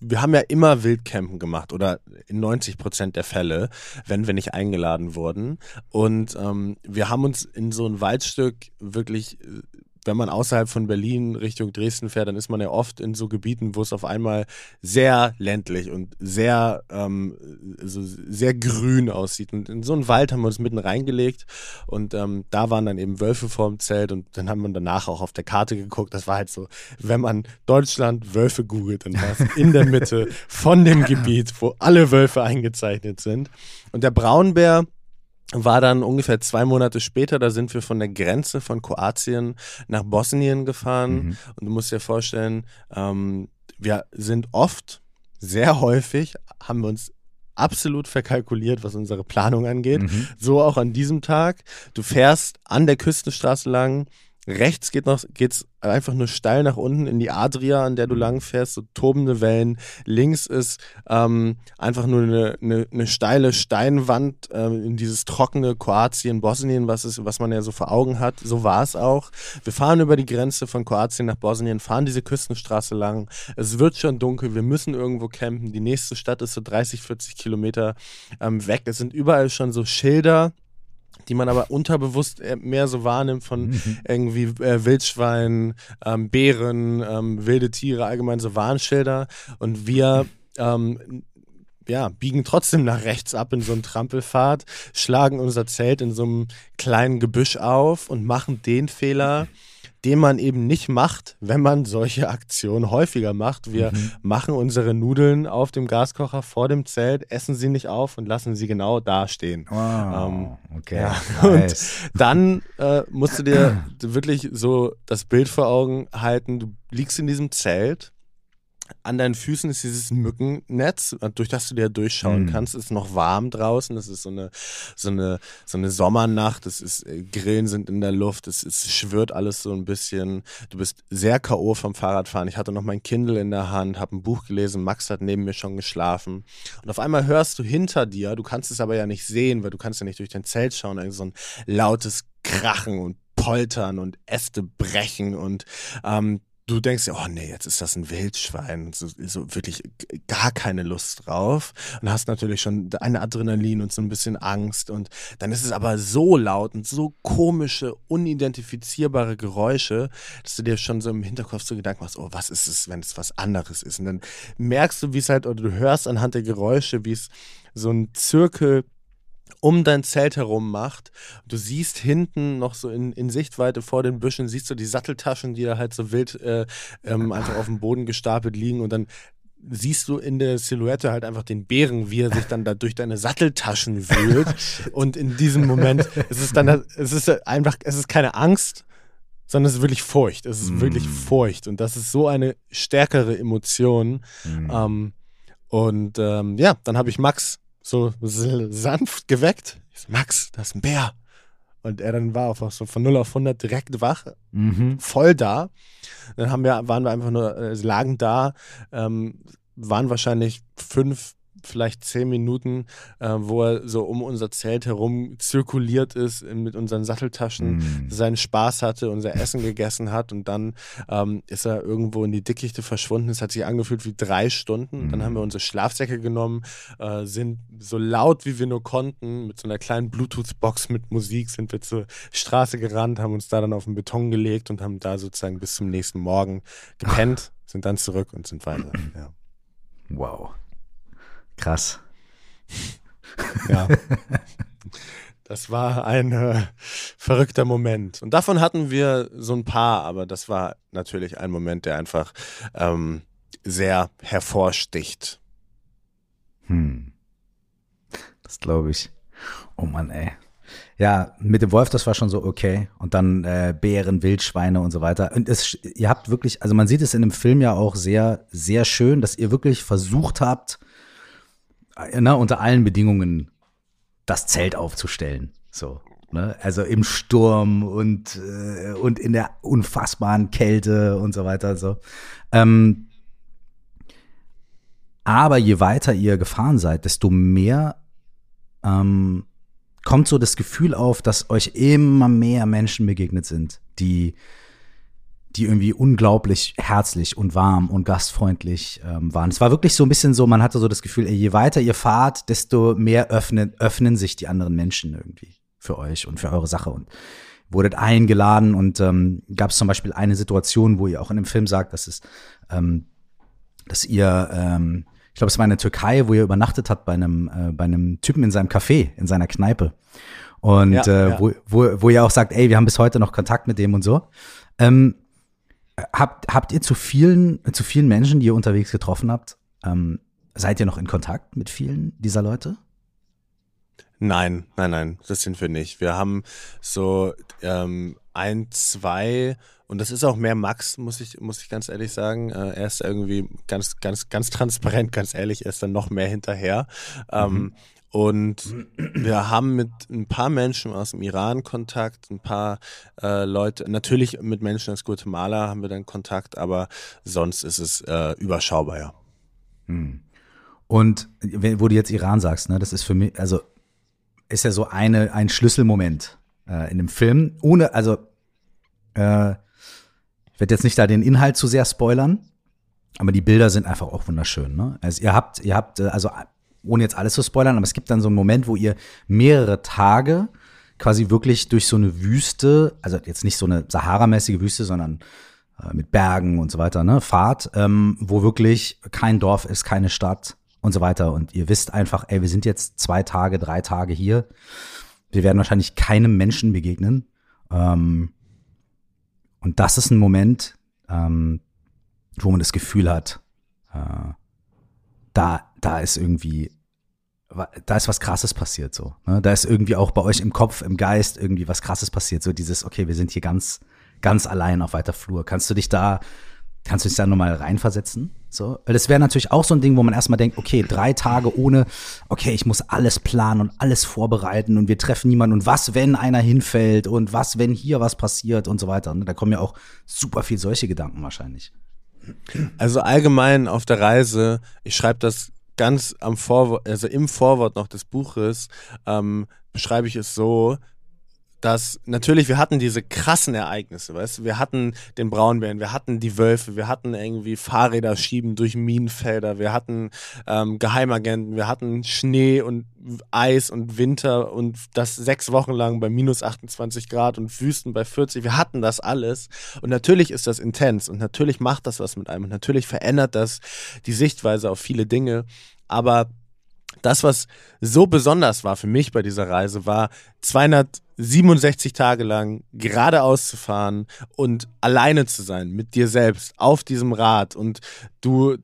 wir haben ja immer Wildcampen gemacht oder in 90 Prozent der Fälle, wenn wir nicht eingeladen wurden. Und ähm, wir haben uns in so ein Waldstück wirklich äh, wenn man außerhalb von Berlin Richtung Dresden fährt, dann ist man ja oft in so Gebieten, wo es auf einmal sehr ländlich und sehr, ähm, so sehr grün aussieht. Und in so einen Wald haben wir uns mitten reingelegt und ähm, da waren dann eben Wölfe vorm Zelt und dann haben wir danach auch auf der Karte geguckt. Das war halt so, wenn man Deutschland Wölfe googelt, dann war es in der Mitte von dem Gebiet, wo alle Wölfe eingezeichnet sind. Und der Braunbär, war dann ungefähr zwei Monate später, da sind wir von der Grenze von Kroatien nach Bosnien gefahren. Mhm. Und du musst dir vorstellen, ähm, wir sind oft, sehr häufig, haben wir uns absolut verkalkuliert, was unsere Planung angeht. Mhm. So auch an diesem Tag. Du fährst an der Küstenstraße lang, Rechts geht noch, geht's einfach nur steil nach unten in die Adria, an der du mhm. lang fährst, so tobende Wellen. Links ist ähm, einfach nur eine, eine, eine steile Steinwand äh, in dieses trockene Kroatien, Bosnien, was, ist, was man ja so vor Augen hat. So war es auch. Wir fahren über die Grenze von Kroatien nach Bosnien, fahren diese Küstenstraße lang. Es wird schon dunkel, wir müssen irgendwo campen. Die nächste Stadt ist so 30, 40 Kilometer ähm, weg. Es sind überall schon so Schilder die man aber unterbewusst äh, mehr so wahrnimmt von mhm. irgendwie äh, Wildschweinen, ähm, Bären, ähm, wilde Tiere, allgemein so Warnschilder. Und wir ähm, ja, biegen trotzdem nach rechts ab in so einen Trampelpfad, schlagen unser Zelt in so einem kleinen Gebüsch auf und machen den Fehler, den man eben nicht macht, wenn man solche Aktionen häufiger macht. Wir mhm. machen unsere Nudeln auf dem Gaskocher vor dem Zelt, essen sie nicht auf und lassen sie genau da stehen. Wow, ähm, okay. Ja. Nice. Und dann äh, musst du dir wirklich so das Bild vor Augen halten. Du liegst in diesem Zelt an deinen Füßen ist dieses Mückennetz, durch das du dir durchschauen mhm. kannst. Es ist noch warm draußen. Es ist so eine, so eine, so eine Sommernacht. Es ist, äh, Grillen sind in der Luft. Es, es schwirrt alles so ein bisschen. Du bist sehr K.O. vom Fahrradfahren. Ich hatte noch mein Kindle in der Hand, habe ein Buch gelesen. Max hat neben mir schon geschlafen. Und auf einmal hörst du hinter dir, du kannst es aber ja nicht sehen, weil du kannst ja nicht durch dein Zelt schauen, so ein lautes Krachen und Poltern und Äste brechen und ähm, du denkst ja, oh nee, jetzt ist das ein Wildschwein, so, so wirklich gar keine Lust drauf. Und hast natürlich schon eine Adrenalin und so ein bisschen Angst. Und dann ist es aber so laut und so komische, unidentifizierbare Geräusche, dass du dir schon so im Hinterkopf so Gedanken machst, oh, was ist es, wenn es was anderes ist? Und dann merkst du, wie es halt, oder du hörst anhand der Geräusche, wie es so ein Zirkel um dein Zelt herum macht. Du siehst hinten noch so in, in Sichtweite vor den Büschen, siehst du die Satteltaschen, die da halt so wild äh, ähm, einfach auf dem Boden gestapelt liegen und dann siehst du in der Silhouette halt einfach den Bären, wie er sich dann da durch deine Satteltaschen wühlt. und in diesem Moment es ist dann, es ist einfach, es ist keine Angst, sondern es ist wirklich Furcht. Es ist mm. wirklich Furcht. Und das ist so eine stärkere Emotion. Mm. Ähm, und ähm, ja, dann habe ich Max so sanft geweckt. So, Max, das ist ein Bär. Und er dann war einfach so von 0 auf 100 direkt wach, mhm. voll da. Dann haben wir, waren wir einfach nur, äh, lagen da, ähm, waren wahrscheinlich fünf vielleicht zehn Minuten, äh, wo er so um unser Zelt herum zirkuliert ist mit unseren Satteltaschen, mm. seinen Spaß hatte, unser Essen gegessen hat und dann ähm, ist er irgendwo in die Dickichte verschwunden. Es hat sich angefühlt wie drei Stunden. Mm. Dann haben wir unsere Schlafsäcke genommen, äh, sind so laut wie wir nur konnten, mit so einer kleinen Bluetooth-Box mit Musik sind wir zur Straße gerannt, haben uns da dann auf den Beton gelegt und haben da sozusagen bis zum nächsten Morgen gepennt, sind dann zurück und sind weiter. Ja. Wow. Krass. Ja. Das war ein äh, verrückter Moment. Und davon hatten wir so ein paar, aber das war natürlich ein Moment, der einfach ähm, sehr hervorsticht. Hm. Das glaube ich. Oh Mann, ey. Ja, mit dem Wolf, das war schon so okay. Und dann äh, Bären, Wildschweine und so weiter. Und es, ihr habt wirklich, also man sieht es in dem Film ja auch sehr, sehr schön, dass ihr wirklich versucht habt, ne, unter allen Bedingungen das Zelt aufzustellen. So. Ne? Also im Sturm und, äh, und in der unfassbaren Kälte und so weiter. So. Ähm, aber je weiter ihr gefahren seid, desto mehr ähm, kommt so das Gefühl auf, dass euch immer mehr Menschen begegnet sind, die die irgendwie unglaublich herzlich und warm und gastfreundlich ähm, waren. Es war wirklich so ein bisschen so, man hatte so das Gefühl, ey, je weiter ihr fahrt, desto mehr öffnen, öffnen sich die anderen Menschen irgendwie für euch und für eure Sache und wurdet eingeladen und ähm, gab es zum Beispiel eine Situation, wo ihr auch in dem Film sagt, dass es, ähm, dass ihr, ähm, ich glaube, es war in der Türkei, wo ihr übernachtet habt bei einem, äh, bei einem Typen in seinem Café, in seiner Kneipe. Und ja, äh, ja. Wo, wo, wo ihr auch sagt, ey, wir haben bis heute noch Kontakt mit dem und so. Ähm, Habt, habt ihr zu vielen, zu vielen Menschen, die ihr unterwegs getroffen habt, ähm, seid ihr noch in Kontakt mit vielen dieser Leute? Nein, nein, nein, das sind wir nicht. Wir haben so ähm, ein, zwei und das ist auch mehr Max, muss ich, muss ich ganz ehrlich sagen. Äh, er ist irgendwie ganz, ganz, ganz transparent, ganz ehrlich, er ist dann noch mehr hinterher. Ähm, mhm. Und wir haben mit ein paar Menschen aus dem Iran Kontakt, ein paar äh, Leute, natürlich mit Menschen aus Guatemala haben wir dann Kontakt, aber sonst ist es äh, überschaubar, ja. Hm. Und wo du jetzt Iran sagst, ne, das ist für mich, also ist ja so eine, ein Schlüsselmoment äh, in dem Film. Ohne, also äh, ich werde jetzt nicht da den Inhalt zu sehr spoilern, aber die Bilder sind einfach auch wunderschön. Ne? Also ihr habt, ihr habt, äh, also ohne jetzt alles zu spoilern, aber es gibt dann so einen Moment, wo ihr mehrere Tage quasi wirklich durch so eine Wüste, also jetzt nicht so eine Sahara-mäßige Wüste, sondern äh, mit Bergen und so weiter, ne, fahrt, ähm, wo wirklich kein Dorf ist, keine Stadt und so weiter. Und ihr wisst einfach, ey, wir sind jetzt zwei Tage, drei Tage hier. Wir werden wahrscheinlich keinem Menschen begegnen. Ähm, und das ist ein Moment, ähm, wo man das Gefühl hat, äh, da, da ist irgendwie, da ist was Krasses passiert so. Ne? Da ist irgendwie auch bei euch im Kopf, im Geist irgendwie was Krasses passiert. So dieses, okay, wir sind hier ganz, ganz allein auf weiter Flur. Kannst du dich da, kannst du dich da nochmal reinversetzen? So, weil das wäre natürlich auch so ein Ding, wo man erstmal denkt, okay, drei Tage ohne, okay, ich muss alles planen und alles vorbereiten und wir treffen niemanden und was, wenn einer hinfällt und was, wenn hier was passiert und so weiter. Ne? Da kommen ja auch super viel solche Gedanken wahrscheinlich. Also allgemein auf der Reise, ich schreibe das ganz am Vorwort, also im Vorwort noch des Buches, ähm, beschreibe ich es so, dass natürlich, wir hatten diese krassen Ereignisse, weißt du, wir hatten den Braunbären, wir hatten die Wölfe, wir hatten irgendwie Fahrräder schieben durch Minenfelder, wir hatten ähm, Geheimagenten, wir hatten Schnee und Eis und Winter und das sechs Wochen lang bei minus 28 Grad und Wüsten bei 40, wir hatten das alles. Und natürlich ist das intens und natürlich macht das was mit einem. Und natürlich verändert das die Sichtweise auf viele Dinge, aber das, was so besonders war für mich bei dieser Reise, war 267 Tage lang geradeaus zu fahren und alleine zu sein mit dir selbst auf diesem Rad. Und du,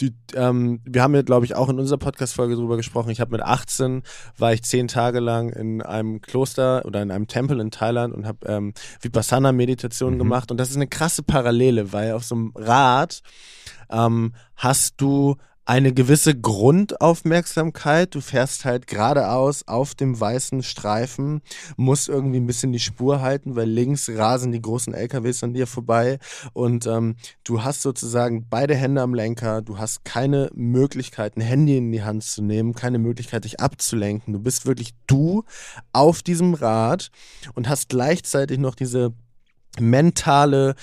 die, ähm, wir haben ja, glaube ich, auch in unserer Podcast-Folge drüber gesprochen. Ich habe mit 18 war ich zehn Tage lang in einem Kloster oder in einem Tempel in Thailand und habe ähm, Vipassana-Meditation mhm. gemacht. Und das ist eine krasse Parallele, weil auf so einem Rad ähm, hast du eine gewisse Grundaufmerksamkeit. Du fährst halt geradeaus auf dem weißen Streifen, musst irgendwie ein bisschen die Spur halten, weil links rasen die großen LKWs an dir vorbei und ähm, du hast sozusagen beide Hände am Lenker. Du hast keine Möglichkeit, ein Handy in die Hand zu nehmen, keine Möglichkeit, dich abzulenken. Du bist wirklich du auf diesem Rad und hast gleichzeitig noch diese mentale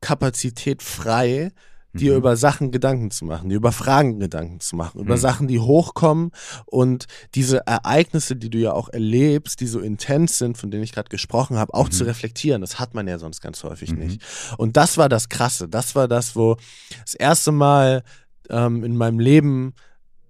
Kapazität frei, dir mhm. über Sachen Gedanken zu machen, dir über Fragen Gedanken zu machen, über mhm. Sachen, die hochkommen und diese Ereignisse, die du ja auch erlebst, die so intens sind, von denen ich gerade gesprochen habe, auch mhm. zu reflektieren. Das hat man ja sonst ganz häufig mhm. nicht. Und das war das Krasse. Das war das, wo das erste Mal ähm, in meinem Leben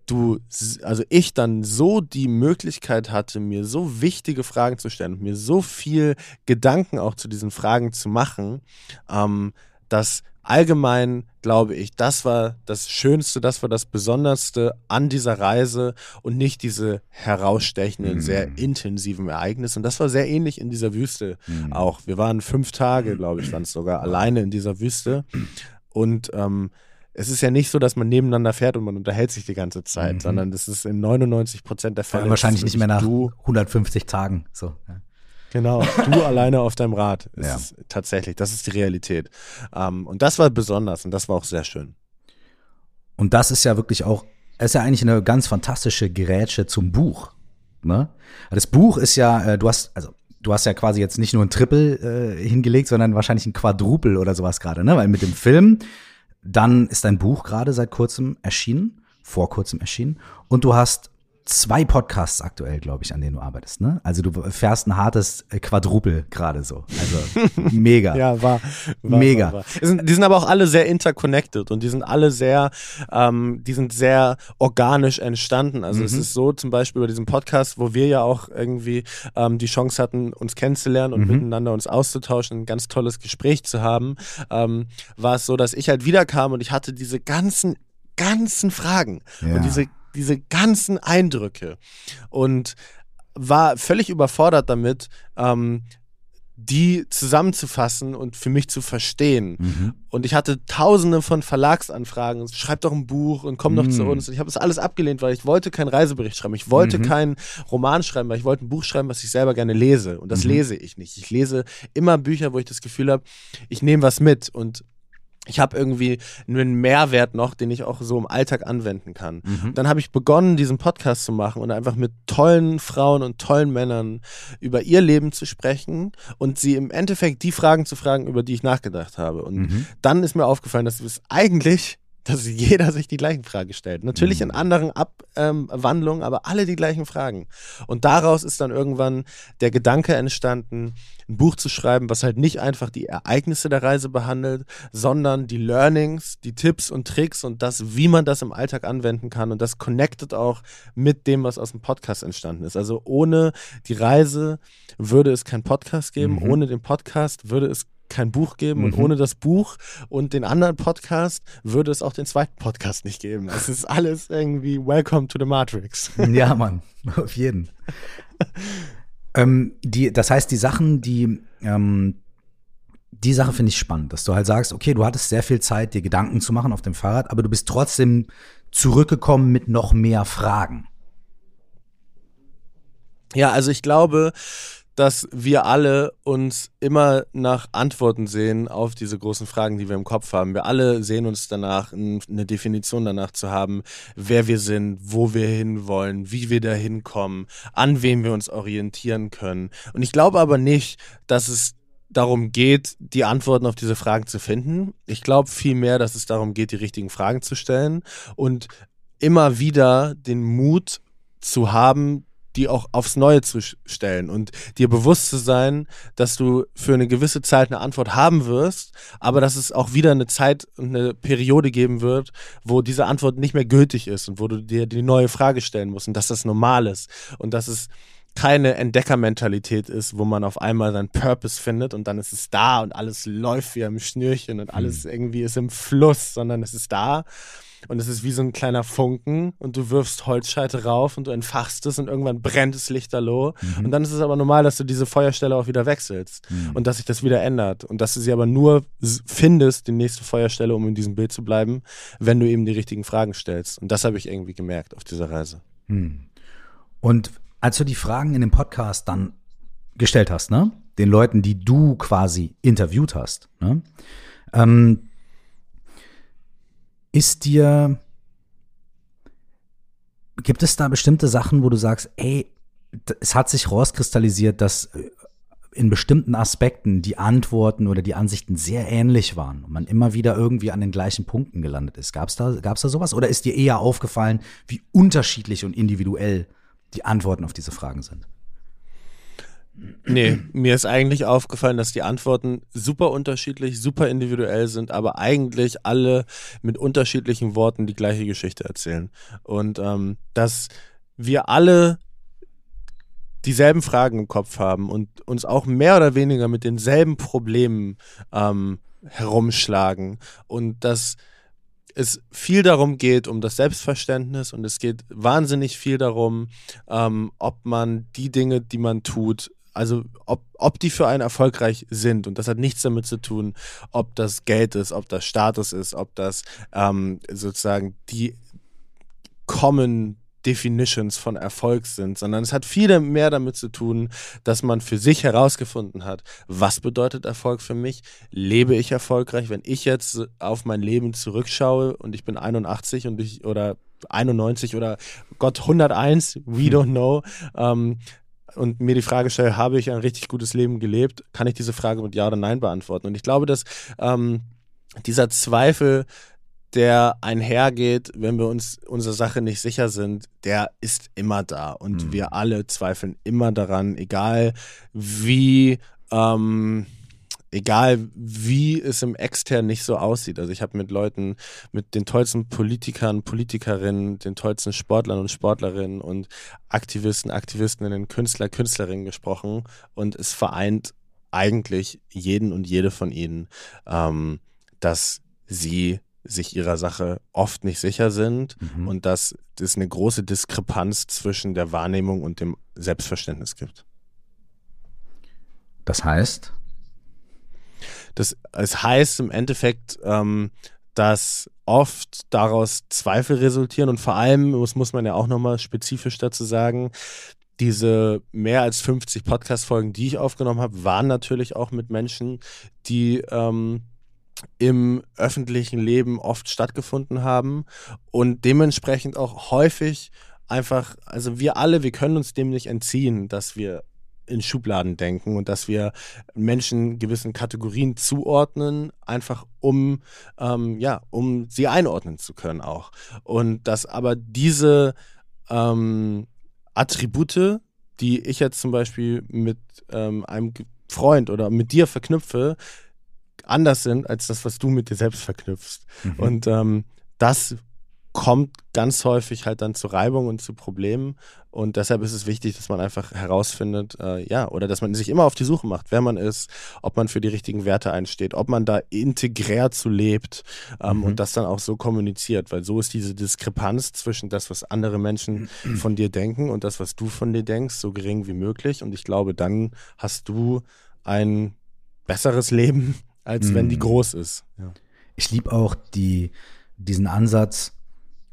du, also ich dann so die Möglichkeit hatte, mir so wichtige Fragen zu stellen und mir so viel Gedanken auch zu diesen Fragen zu machen, ähm, dass allgemein glaube ich, das war das Schönste, das war das Besonderste an dieser Reise und nicht diese herausstechenden, mhm. sehr intensiven Ereignisse. Und das war sehr ähnlich in dieser Wüste mhm. auch. Wir waren fünf Tage, glaube ich, waren es sogar alleine in dieser Wüste. Und ähm, es ist ja nicht so, dass man nebeneinander fährt und man unterhält sich die ganze Zeit, mhm. sondern das ist in 99 Prozent der Fälle. Wahrscheinlich nicht mehr nach 150 Tagen. So. Ja. Genau, du alleine auf deinem Rad. Ja. tatsächlich, das ist die Realität. Ähm, und das war besonders und das war auch sehr schön. Und das ist ja wirklich auch, es ist ja eigentlich eine ganz fantastische Gerätsche zum Buch. Ne? Das Buch ist ja, äh, du hast, also du hast ja quasi jetzt nicht nur ein Triple äh, hingelegt, sondern wahrscheinlich ein Quadrupel oder sowas gerade, ne? Weil mit dem Film, dann ist dein Buch gerade seit kurzem erschienen, vor kurzem erschienen, und du hast zwei Podcasts aktuell, glaube ich, an denen du arbeitest. Ne? Also du fährst ein hartes Quadrupel gerade so. Also mega. ja, war, war mega. War, war. Die, sind, die, sind, aber auch alle sehr interconnected und die sind alle sehr, ähm, die sind sehr organisch entstanden. Also mhm. es ist so zum Beispiel bei diesem Podcast, wo wir ja auch irgendwie ähm, die Chance hatten, uns kennenzulernen und mhm. miteinander uns auszutauschen, ein ganz tolles Gespräch zu haben, ähm, war es so, dass ich halt wiederkam und ich hatte diese ganzen ganzen Fragen ja. und diese diese ganzen Eindrücke und war völlig überfordert damit, ähm, die zusammenzufassen und für mich zu verstehen. Mhm. Und ich hatte tausende von Verlagsanfragen. Schreib doch ein Buch und komm doch mhm. zu uns. Und ich habe das alles abgelehnt, weil ich wollte keinen Reisebericht schreiben. Ich wollte mhm. keinen Roman schreiben, weil ich wollte ein Buch schreiben, was ich selber gerne lese. Und das mhm. lese ich nicht. Ich lese immer Bücher, wo ich das Gefühl habe, ich nehme was mit. Und ich habe irgendwie einen Mehrwert noch, den ich auch so im Alltag anwenden kann. Mhm. Dann habe ich begonnen, diesen Podcast zu machen und einfach mit tollen Frauen und tollen Männern über ihr Leben zu sprechen und sie im Endeffekt die Fragen zu fragen, über die ich nachgedacht habe. Und mhm. dann ist mir aufgefallen, dass es eigentlich dass jeder sich die gleichen Fragen stellt. Natürlich in mhm. anderen Abwandlungen, ähm, aber alle die gleichen Fragen. Und daraus ist dann irgendwann der Gedanke entstanden, ein Buch zu schreiben, was halt nicht einfach die Ereignisse der Reise behandelt, sondern die Learnings, die Tipps und Tricks und das, wie man das im Alltag anwenden kann. Und das connectet auch mit dem, was aus dem Podcast entstanden ist. Also ohne die Reise würde es keinen Podcast geben, mhm. ohne den Podcast würde es kein Buch geben mhm. und ohne das Buch und den anderen Podcast würde es auch den zweiten Podcast nicht geben. Es ist alles irgendwie Welcome to the Matrix. Ja, Mann, auf jeden. ähm, die, das heißt, die Sachen, die ähm, die Sache finde ich spannend, dass du halt sagst, okay, du hattest sehr viel Zeit, dir Gedanken zu machen auf dem Fahrrad, aber du bist trotzdem zurückgekommen mit noch mehr Fragen. Ja, also ich glaube, dass wir alle uns immer nach Antworten sehen auf diese großen Fragen, die wir im Kopf haben. Wir alle sehen uns danach, eine Definition danach zu haben, wer wir sind, wo wir hinwollen, wie wir da hinkommen, an wem wir uns orientieren können. Und ich glaube aber nicht, dass es darum geht, die Antworten auf diese Fragen zu finden. Ich glaube vielmehr, dass es darum geht, die richtigen Fragen zu stellen und immer wieder den Mut zu haben, die auch aufs Neue zu stellen und dir bewusst zu sein, dass du für eine gewisse Zeit eine Antwort haben wirst, aber dass es auch wieder eine Zeit und eine Periode geben wird, wo diese Antwort nicht mehr gültig ist und wo du dir die neue Frage stellen musst und dass das normal ist und dass es keine Entdeckermentalität ist, wo man auf einmal seinen Purpose findet und dann ist es da und alles läuft wie am Schnürchen und alles mhm. irgendwie ist im Fluss, sondern es ist da und es ist wie so ein kleiner Funken und du wirfst Holzscheite rauf und du entfachst es und irgendwann brennt es lichterloh. Mhm. Und dann ist es aber normal, dass du diese Feuerstelle auch wieder wechselst mhm. und dass sich das wieder ändert und dass du sie aber nur findest, die nächste Feuerstelle, um in diesem Bild zu bleiben, wenn du eben die richtigen Fragen stellst. Und das habe ich irgendwie gemerkt auf dieser Reise. Mhm. Und als du die Fragen in dem Podcast dann gestellt hast, ne? Den Leuten, die du quasi interviewt hast, ne? Ähm, ist dir, gibt es da bestimmte Sachen, wo du sagst, ey, es hat sich rauskristallisiert, dass äh, in bestimmten Aspekten die Antworten oder die Ansichten sehr ähnlich waren und man immer wieder irgendwie an den gleichen Punkten gelandet ist. Gab es da, gab's da sowas? Oder ist dir eher aufgefallen, wie unterschiedlich und individuell die Antworten auf diese Fragen sind? Nee, mir ist eigentlich aufgefallen, dass die Antworten super unterschiedlich, super individuell sind, aber eigentlich alle mit unterschiedlichen Worten die gleiche Geschichte erzählen. Und ähm, dass wir alle dieselben Fragen im Kopf haben und uns auch mehr oder weniger mit denselben Problemen ähm, herumschlagen und dass es viel darum geht, um das Selbstverständnis und es geht wahnsinnig viel darum, ähm, ob man die Dinge, die man tut, also ob, ob die für einen erfolgreich sind. Und das hat nichts damit zu tun, ob das Geld ist, ob das Status ist, ob das ähm, sozusagen die Common Definitions von Erfolg sind, sondern es hat viel mehr damit zu tun, dass man für sich herausgefunden hat, was bedeutet Erfolg für mich? Lebe ich erfolgreich? Wenn ich jetzt auf mein Leben zurückschaue und ich bin 81 und ich oder 91 oder Gott 101, we don't know, ähm, und mir die Frage stelle, habe ich ein richtig gutes Leben gelebt, kann ich diese Frage mit Ja oder Nein beantworten. Und ich glaube, dass ähm, dieser Zweifel, der einhergeht, wenn wir uns unserer Sache nicht sicher sind, der ist immer da. Und mhm. wir alle zweifeln immer daran, egal wie ähm, egal wie es im Extern nicht so aussieht. Also ich habe mit Leuten, mit den tollsten Politikern, Politikerinnen, den tollsten Sportlern und Sportlerinnen und Aktivisten, Aktivistinnen, Künstler, Künstlerinnen gesprochen und es vereint eigentlich jeden und jede von ihnen, ähm, dass sie sich ihrer Sache oft nicht sicher sind mhm. und dass es eine große Diskrepanz zwischen der Wahrnehmung und dem Selbstverständnis gibt. Das heißt? Das, es heißt im Endeffekt, ähm, dass oft daraus Zweifel resultieren und vor allem, das muss man ja auch nochmal spezifisch dazu sagen, diese mehr als 50 Podcast-Folgen, die ich aufgenommen habe, waren natürlich auch mit Menschen, die ähm, im öffentlichen Leben oft stattgefunden haben und dementsprechend auch häufig einfach, also wir alle, wir können uns dem nicht entziehen, dass wir in Schubladen denken und dass wir Menschen gewissen Kategorien zuordnen, einfach um, ähm, ja, um sie einordnen zu können auch. Und dass aber diese ähm, Attribute, die ich jetzt zum Beispiel mit ähm, einem Freund oder mit dir verknüpfe, anders sind als das, was du mit dir selbst verknüpfst. Mhm. Und ähm, das kommt ganz häufig halt dann zu Reibung und zu Problemen. Und deshalb ist es wichtig, dass man einfach herausfindet, äh, ja, oder dass man sich immer auf die Suche macht, wer man ist, ob man für die richtigen Werte einsteht, ob man da integrär zu lebt ähm, mhm. und das dann auch so kommuniziert, weil so ist diese Diskrepanz zwischen das, was andere Menschen von dir denken und das, was du von dir denkst, so gering wie möglich. Und ich glaube, dann hast du ein besseres Leben, als mhm. wenn die mhm. groß ist. Ja. Ich liebe auch die, diesen Ansatz,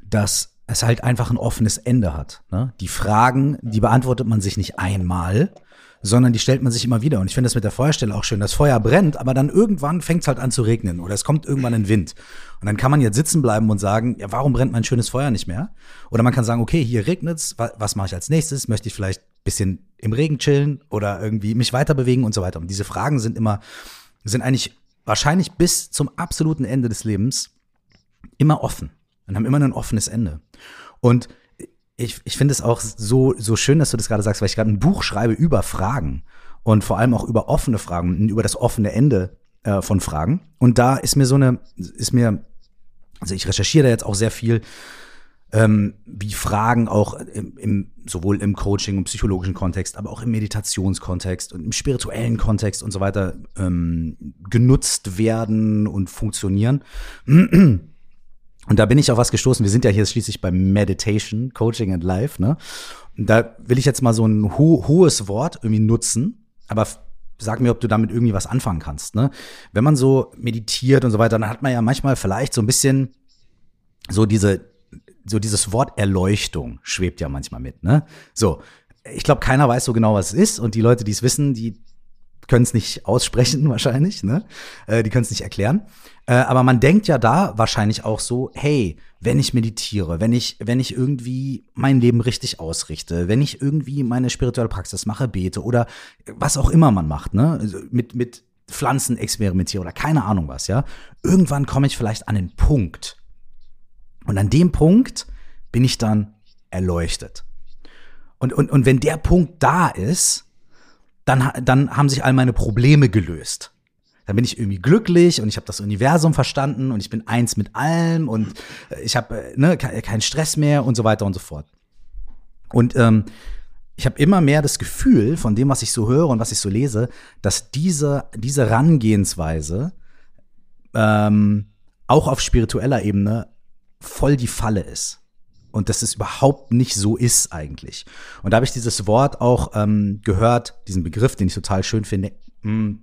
dass es halt einfach ein offenes Ende hat. Ne? Die Fragen, die beantwortet man sich nicht einmal, sondern die stellt man sich immer wieder. Und ich finde das mit der Feuerstelle auch schön. Das Feuer brennt, aber dann irgendwann fängt es halt an zu regnen oder es kommt irgendwann ein Wind. Und dann kann man jetzt sitzen bleiben und sagen, ja, warum brennt mein schönes Feuer nicht mehr? Oder man kann sagen, okay, hier regnet's, was mache ich als nächstes? Möchte ich vielleicht bisschen im Regen chillen oder irgendwie mich weiter bewegen und so weiter. Und diese Fragen sind immer, sind eigentlich wahrscheinlich bis zum absoluten Ende des Lebens immer offen und haben immer ein offenes Ende. Und ich, ich finde es auch so, so schön, dass du das gerade sagst, weil ich gerade ein Buch schreibe über Fragen und vor allem auch über offene Fragen über das offene Ende äh, von Fragen. Und da ist mir so eine, ist mir, also ich recherchiere da jetzt auch sehr viel, ähm, wie Fragen auch im, im, sowohl im Coaching und psychologischen Kontext, aber auch im Meditationskontext und im spirituellen Kontext und so weiter ähm, genutzt werden und funktionieren. Und da bin ich auf was gestoßen. Wir sind ja hier schließlich beim Meditation, Coaching and Life, ne? Und da will ich jetzt mal so ein ho hohes Wort irgendwie nutzen, aber sag mir, ob du damit irgendwie was anfangen kannst, ne? Wenn man so meditiert und so weiter, dann hat man ja manchmal vielleicht so ein bisschen so diese, so dieses Wort Erleuchtung schwebt ja manchmal mit, ne? So. Ich glaube, keiner weiß so genau, was es ist und die Leute, die es wissen, die können es nicht aussprechen wahrscheinlich, ne? Äh, die können es nicht erklären. Äh, aber man denkt ja da wahrscheinlich auch so, hey, wenn ich meditiere, wenn ich, wenn ich irgendwie mein Leben richtig ausrichte, wenn ich irgendwie meine spirituelle Praxis mache, bete oder was auch immer man macht, ne? Also mit, mit Pflanzen experimentiere oder keine Ahnung was, ja. Irgendwann komme ich vielleicht an den Punkt. Und an dem Punkt bin ich dann erleuchtet. Und, und, und wenn der Punkt da ist, dann, dann haben sich all meine Probleme gelöst. Dann bin ich irgendwie glücklich und ich habe das Universum verstanden und ich bin eins mit allem und äh, ich habe äh, ne, keinen Stress mehr und so weiter und so fort. Und ähm, ich habe immer mehr das Gefühl von dem, was ich so höre und was ich so lese, dass diese, diese Herangehensweise ähm, auch auf spiritueller Ebene voll die Falle ist und dass es überhaupt nicht so ist eigentlich. Und da habe ich dieses Wort auch ähm, gehört, diesen Begriff, den ich total schön finde, mm,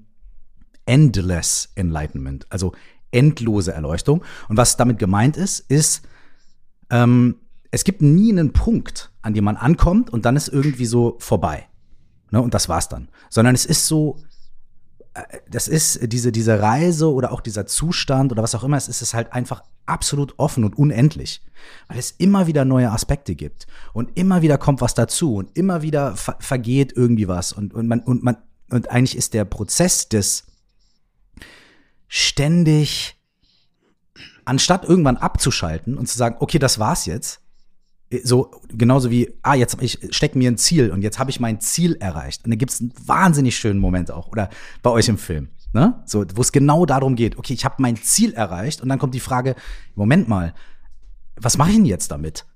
endless enlightenment, also endlose Erleuchtung. Und was damit gemeint ist, ist, ähm, es gibt nie einen Punkt, an dem man ankommt und dann ist irgendwie so vorbei. Ne, und das war's dann. Sondern es ist so, das ist diese, diese Reise oder auch dieser Zustand oder was auch immer, es ist es halt einfach absolut offen und unendlich, weil es immer wieder neue Aspekte gibt und immer wieder kommt was dazu und immer wieder ver vergeht irgendwie was und, und man, und man, und eigentlich ist der Prozess des ständig, anstatt irgendwann abzuschalten und zu sagen, okay, das war's jetzt, so genauso wie, ah, jetzt ich steck mir ein Ziel und jetzt habe ich mein Ziel erreicht. Und da gibt es einen wahnsinnig schönen Moment auch. Oder bei euch im Film. Ne? So, wo es genau darum geht, okay, ich habe mein Ziel erreicht und dann kommt die Frage, Moment mal, was mache ich denn jetzt damit?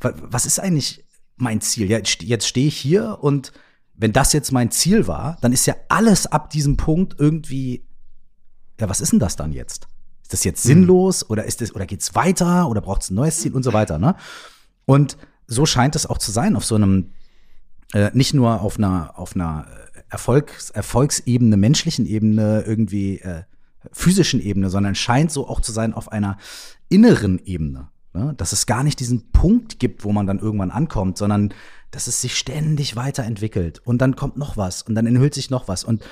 Was ist eigentlich mein Ziel? Ja, jetzt stehe ich hier und wenn das jetzt mein Ziel war, dann ist ja alles ab diesem Punkt irgendwie, ja, was ist denn das dann jetzt? Ist das jetzt sinnlos oder ist es oder geht's weiter oder braucht es ein neues Ziel und so weiter, ne? Und so scheint es auch zu sein auf so einem, äh, nicht nur auf einer, auf einer Erfolgs, Erfolgsebene, menschlichen Ebene, irgendwie äh, physischen Ebene, sondern scheint so auch zu sein auf einer inneren Ebene. Ne? Dass es gar nicht diesen Punkt gibt, wo man dann irgendwann ankommt, sondern dass es sich ständig weiterentwickelt und dann kommt noch was und dann enthüllt sich noch was. Und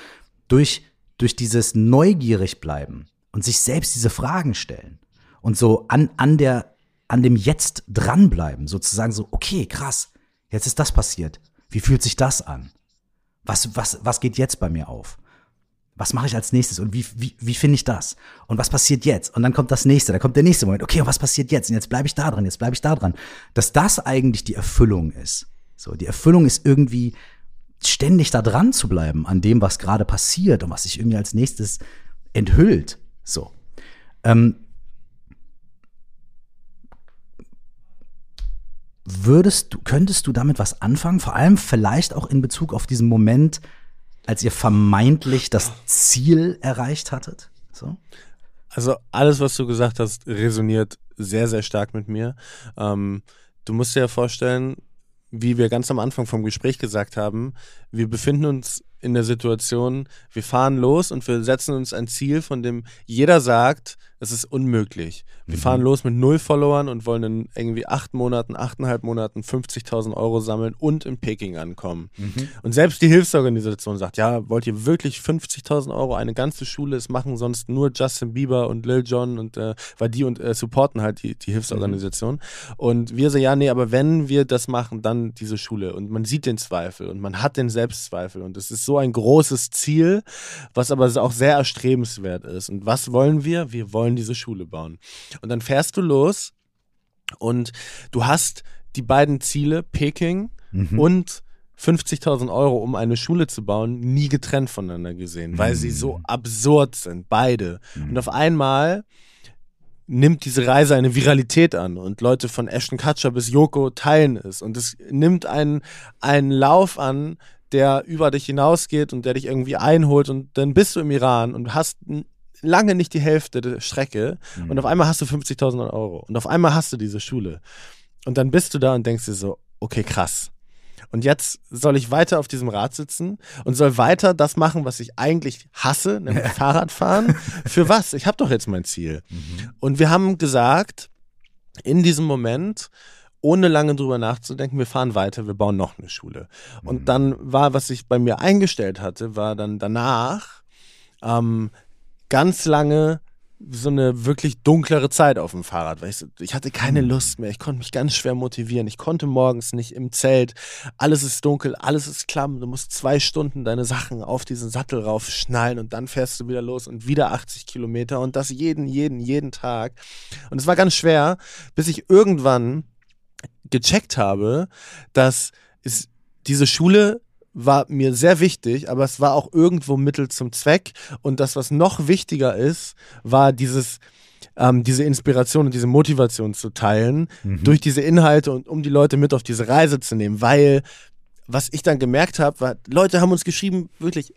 durch, durch dieses neugierig bleiben und sich selbst diese Fragen stellen und so an, an der an dem Jetzt dranbleiben, sozusagen so, okay, krass, jetzt ist das passiert. Wie fühlt sich das an? Was, was, was geht jetzt bei mir auf? Was mache ich als nächstes und wie, wie, wie finde ich das? Und was passiert jetzt? Und dann kommt das nächste, da kommt der nächste Moment. Okay, und was passiert jetzt? Und jetzt bleibe ich da dran, jetzt bleibe ich da dran. Dass das eigentlich die Erfüllung ist. So, die Erfüllung ist irgendwie ständig da dran zu bleiben an dem, was gerade passiert und was sich irgendwie als nächstes enthüllt. So. Ähm, Würdest du, könntest du damit was anfangen? Vor allem vielleicht auch in Bezug auf diesen Moment, als ihr vermeintlich das Ziel erreicht hattet? So? Also alles, was du gesagt hast, resoniert sehr, sehr stark mit mir. Ähm, du musst dir ja vorstellen, wie wir ganz am Anfang vom Gespräch gesagt haben, wir befinden uns in der Situation, wir fahren los und wir setzen uns ein Ziel, von dem jeder sagt, es ist unmöglich. Wir mhm. fahren los mit null Followern und wollen in irgendwie acht Monaten, achteinhalb Monaten 50.000 Euro sammeln und in Peking ankommen. Mhm. Und selbst die Hilfsorganisation sagt, ja, wollt ihr wirklich 50.000 Euro eine ganze Schule? Es machen sonst nur Justin Bieber und Lil Jon und äh, weil die und äh, supporten halt die, die Hilfsorganisation. Mhm. Und wir so, ja, nee, aber wenn wir das machen, dann diese Schule. Und man sieht den Zweifel und man hat den Selbstzweifel und es ist so ein großes Ziel, was aber auch sehr erstrebenswert ist. Und was wollen wir? Wir wollen diese Schule bauen. Und dann fährst du los und du hast die beiden Ziele, Peking mhm. und 50.000 Euro, um eine Schule zu bauen, nie getrennt voneinander gesehen, weil mhm. sie so absurd sind, beide. Mhm. Und auf einmal nimmt diese Reise eine Viralität an und Leute von Ashton Kutcher bis Yoko teilen es und es nimmt einen, einen Lauf an, der über dich hinausgeht und der dich irgendwie einholt und dann bist du im Iran und hast lange nicht die Hälfte der Strecke mhm. und auf einmal hast du 50.000 Euro und auf einmal hast du diese Schule und dann bist du da und denkst dir so, okay, krass. Und jetzt soll ich weiter auf diesem Rad sitzen und soll weiter das machen, was ich eigentlich hasse, nämlich Fahrradfahren. Für was? Ich habe doch jetzt mein Ziel. Mhm. Und wir haben gesagt, in diesem Moment, ohne lange drüber nachzudenken, wir fahren weiter, wir bauen noch eine Schule. Und mhm. dann war, was ich bei mir eingestellt hatte, war dann danach ähm, ganz lange so eine wirklich dunklere Zeit auf dem Fahrrad, weil ich, ich hatte keine mhm. Lust mehr, ich konnte mich ganz schwer motivieren, ich konnte morgens nicht im Zelt, alles ist dunkel, alles ist klamm, du musst zwei Stunden deine Sachen auf diesen Sattel raufschnallen und dann fährst du wieder los und wieder 80 Kilometer und das jeden, jeden, jeden Tag und es war ganz schwer, bis ich irgendwann gecheckt habe, dass es diese Schule war mir sehr wichtig, aber es war auch irgendwo Mittel zum Zweck. Und das, was noch wichtiger ist, war dieses, ähm, diese Inspiration und diese Motivation zu teilen mhm. durch diese Inhalte und um die Leute mit auf diese Reise zu nehmen. Weil, was ich dann gemerkt habe, war, Leute haben uns geschrieben, wirklich